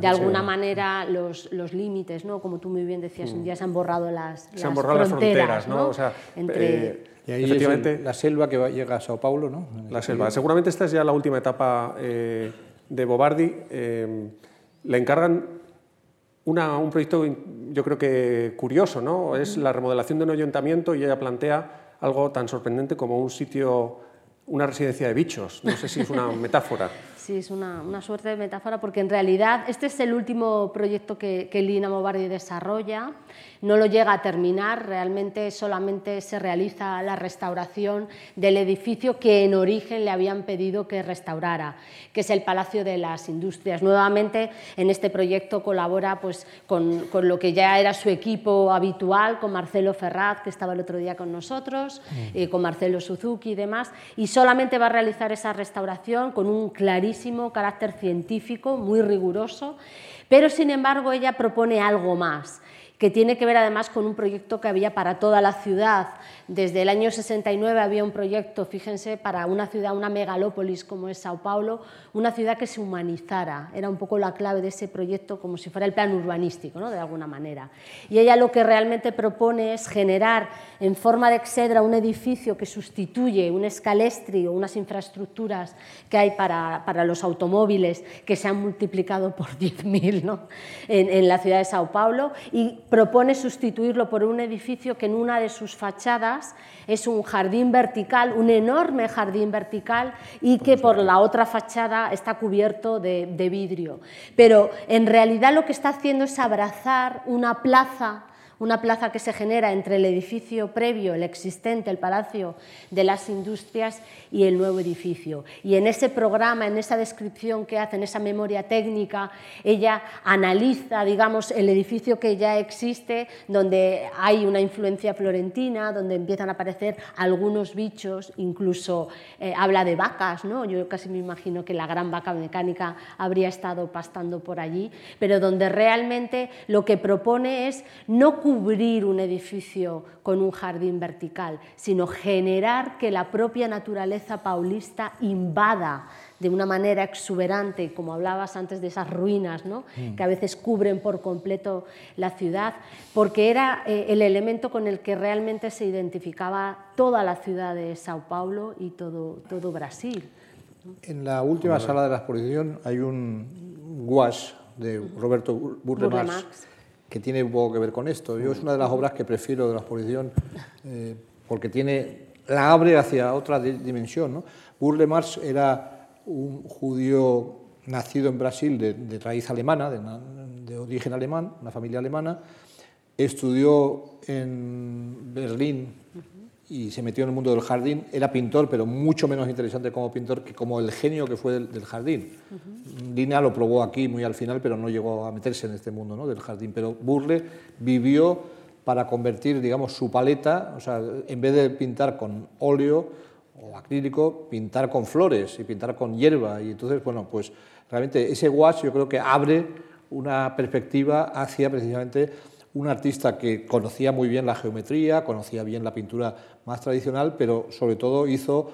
de, alguna manera los, los límites, ¿no? como tú muy bien decías, un día han borrado las, se han borrado fronteras, las fronteras, ¿no? O sea, Entre... Eh, y ahí efectivamente, la selva que llega a Sao Paulo, ¿no? La selva. Seguramente esta es ya la última etapa eh, de Bobardi. Eh, le encargan un proyecto, yo creo que curioso, ¿no? Es la remodelación de un ayuntamiento y ella plantea algo tan sorprendente como un sitio, una residencia de bichos. No sé si es una metáfora. Sí, es una, suerte de metáfora porque en realidad este es el último proyecto que, que Lina Mobardi desarrolla no lo llega a terminar, realmente solamente se realiza la restauración del edificio que en origen le habían pedido que restaurara, que es el Palacio de las Industrias. Nuevamente en este proyecto colabora pues, con, lo que ya era su equipo habitual, con Marcelo Ferraz, que estaba el otro día con nosotros, mm. y con Marcelo Suzuki y demás, y solamente va a realizar esa restauración con un clarísimo carácter científico, muy riguroso, pero sin embargo ella propone algo más que tiene que ver además con un proyecto que había para toda la ciudad. Desde el año 69 había un proyecto, fíjense, para una ciudad, una megalópolis como es Sao Paulo, una ciudad que se humanizara. Era un poco la clave de ese proyecto, como si fuera el plan urbanístico, ¿no? de alguna manera. Y ella lo que realmente propone es generar en forma de exedra un edificio que sustituye un escalestri o unas infraestructuras que hay para, para los automóviles que se han multiplicado por 10.000 ¿no? en, en la ciudad de Sao Paulo y propone sustituirlo por un edificio que en una de sus fachadas es un jardín vertical, un enorme jardín vertical y que por la otra fachada está cubierto de, vidrio. Pero en realidad lo que está haciendo es abrazar una plaza una plaza que se genera entre el edificio previo, el existente, el Palacio de las Industrias y el nuevo edificio. Y en ese programa, en esa descripción que hace, en esa memoria técnica, ella analiza, digamos, el edificio que ya existe, donde hay una influencia florentina, donde empiezan a aparecer algunos bichos, incluso eh, habla de vacas, ¿no? Yo casi me imagino que la gran vaca mecánica habría estado pastando por allí, pero donde realmente lo que propone es no cubrir un edificio con un jardín vertical, sino generar que la propia naturaleza paulista invada de una manera exuberante, como hablabas antes de esas ruinas, ¿no? Mm. que a veces cubren por completo la ciudad, porque era eh, el elemento con el que realmente se identificaba toda la ciudad de Sao Paulo y todo, todo Brasil. En la última sala de la exposición hay un gouache de Roberto Burle-Marx que tiene un poco que ver con esto. Yo es una de las obras que prefiero de la exposición eh, porque tiene, la abre hacia otra dimensión. ¿no? Burle Marx era un judío nacido en Brasil de, raíz alemana, de, origen alemán, una familia alemana, estudió en Berlín y se metió en el mundo del jardín. Era pintor, pero mucho menos interesante como pintor que como el genio que fue del, jardín. Lina lo probó aquí muy al final, pero no llegó a meterse en este mundo ¿no? del jardín. Pero Burle vivió para convertir, digamos, su paleta, o sea, en vez de pintar con óleo o acrílico, pintar con flores y pintar con hierba. Y entonces, bueno, pues realmente ese wash yo creo que abre una perspectiva hacia precisamente un artista que conocía muy bien la geometría, conocía bien la pintura más tradicional, pero sobre todo hizo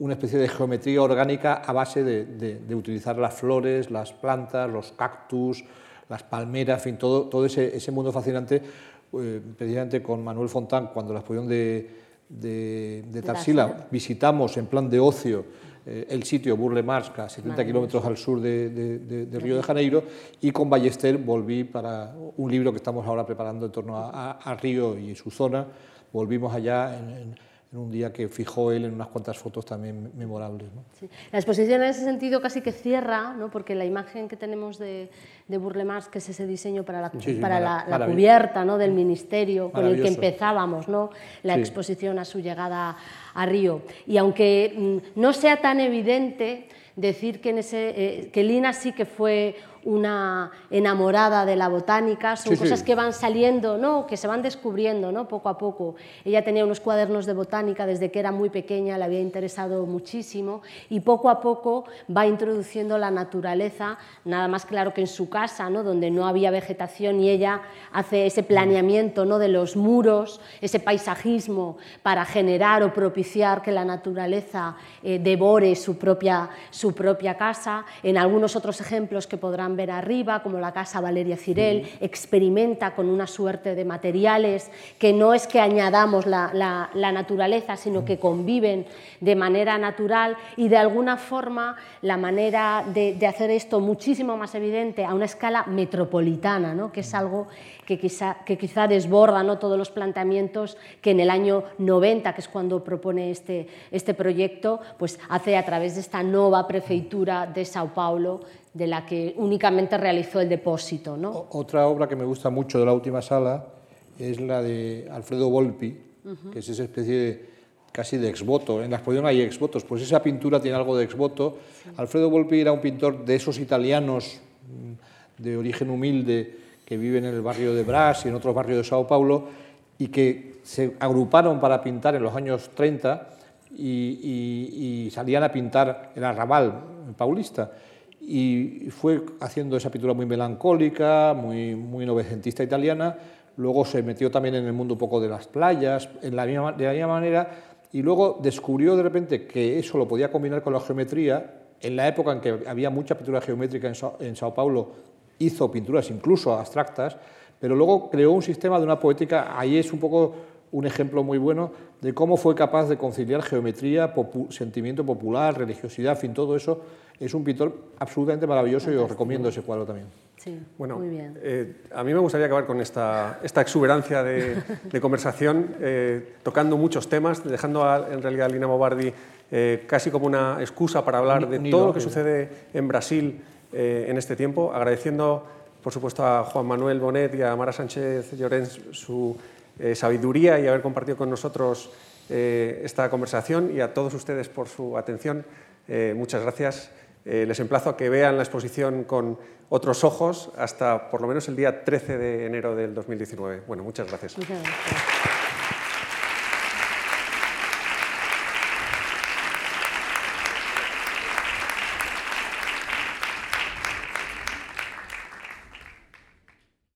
una especie de geometría orgánica a base de, utilizar las flores, las plantas, los cactus, las palmeras, en fin, todo, todo ese, mundo fascinante. Eh, precisamente con Manuel Fontán, cuando la exposición de, de, Tarsila visitamos en plan de ocio el sitio Burle Marx, a 70 kilómetros al sur de, Río de Janeiro, y con Ballester volví para un libro que estamos ahora preparando en torno a, Río y su zona. Volvimos allá en en un día que fijó él en unas cuantas fotos también memorables. La exposición en ese sentido casi que cierra, ¿no? porque la imagen que tenemos de, de Burle Marx, que es ese diseño para la, para la, cubierta ¿no? del ministerio con el que empezábamos ¿no? la exposición a su llegada a Río. Y aunque mm, no sea tan evidente decir que, en ese, eh, que Lina sí que fue una enamorada de la botánica, son cosas que van saliendo, ¿no? que se van descubriendo ¿no? poco a poco. Ella tenía unos cuadernos de botánica desde que era muy pequeña, le había interesado muchísimo y poco a poco va introduciendo la naturaleza, nada más claro que en su casa, ¿no? donde no había vegetación y ella hace ese planeamiento ¿no? de los muros, ese paisajismo para generar o propiciar que la naturaleza eh, devore su propia, su propia casa. En algunos otros ejemplos que podrán ver arriba, como la casa Valeria Cirel, experimenta con una suerte de materiales que no es que añadamos la, naturaleza, sino que conviven de manera natural y de alguna forma la manera de, hacer esto muchísimo más evidente a una escala metropolitana, ¿no? que es algo que quizá, que quizá desborda ¿no? todos los planteamientos que en el año 90, que es cuando propone este, este proyecto, pues hace a través de esta nueva prefeitura de Sao Paulo, de la que únicamente realizó el depósito. ¿no? Otra obra que me gusta mucho de la última sala es la de Alfredo Volpi, que es esa especie de, casi de exvoto. En la exposición hay exvotos, pues esa pintura tiene algo de exvoto. Alfredo Volpi era un pintor de esos italianos mm, de origen humilde que viven en el barrio de Brás y en otros barrios de Sao Paulo y que se agruparon para pintar en los años 30 y, salían a pintar en Arrabal, Paulista. Y fue haciendo esa pintura muy melancólica, muy, muy novecentista italiana. Luego se metió también en el mundo un poco de las playas, de la misma manera, y luego descubrió de repente que eso lo podía combinar con la geometría. En la época en que había mucha pintura geométrica en en Sao Paulo, hizo pinturas incluso abstractas, pero luego creó un sistema de una poética, ahí es un poco un ejemplo muy bueno de cómo fue capaz de conciliar geometría, sentimiento popular, religiosidad, en fin, todo eso. Es un pintor absolutamente maravilloso y os recomiendo ese cuadro también. Sí, bueno, muy bien. Eh, a mí me gustaría acabar con esta, esta exuberancia de, conversación, eh, tocando muchos temas, dejando en realidad a Lina Mobardi eh, casi como una excusa para hablar de todo lo que sucede en Brasil eh, en este tiempo, agradeciendo por supuesto a Juan Manuel Bonet y a Mara Sánchez Llorens su eh, sabiduría y haber compartido con nosotros eh, esta conversación y a todos ustedes por su atención. muchas gracias. Les emplazo a que vean la exposición con otros ojos hasta por lo menos el día 13 de enero del 2019. Bueno, muchas gracias. Muchas gracias.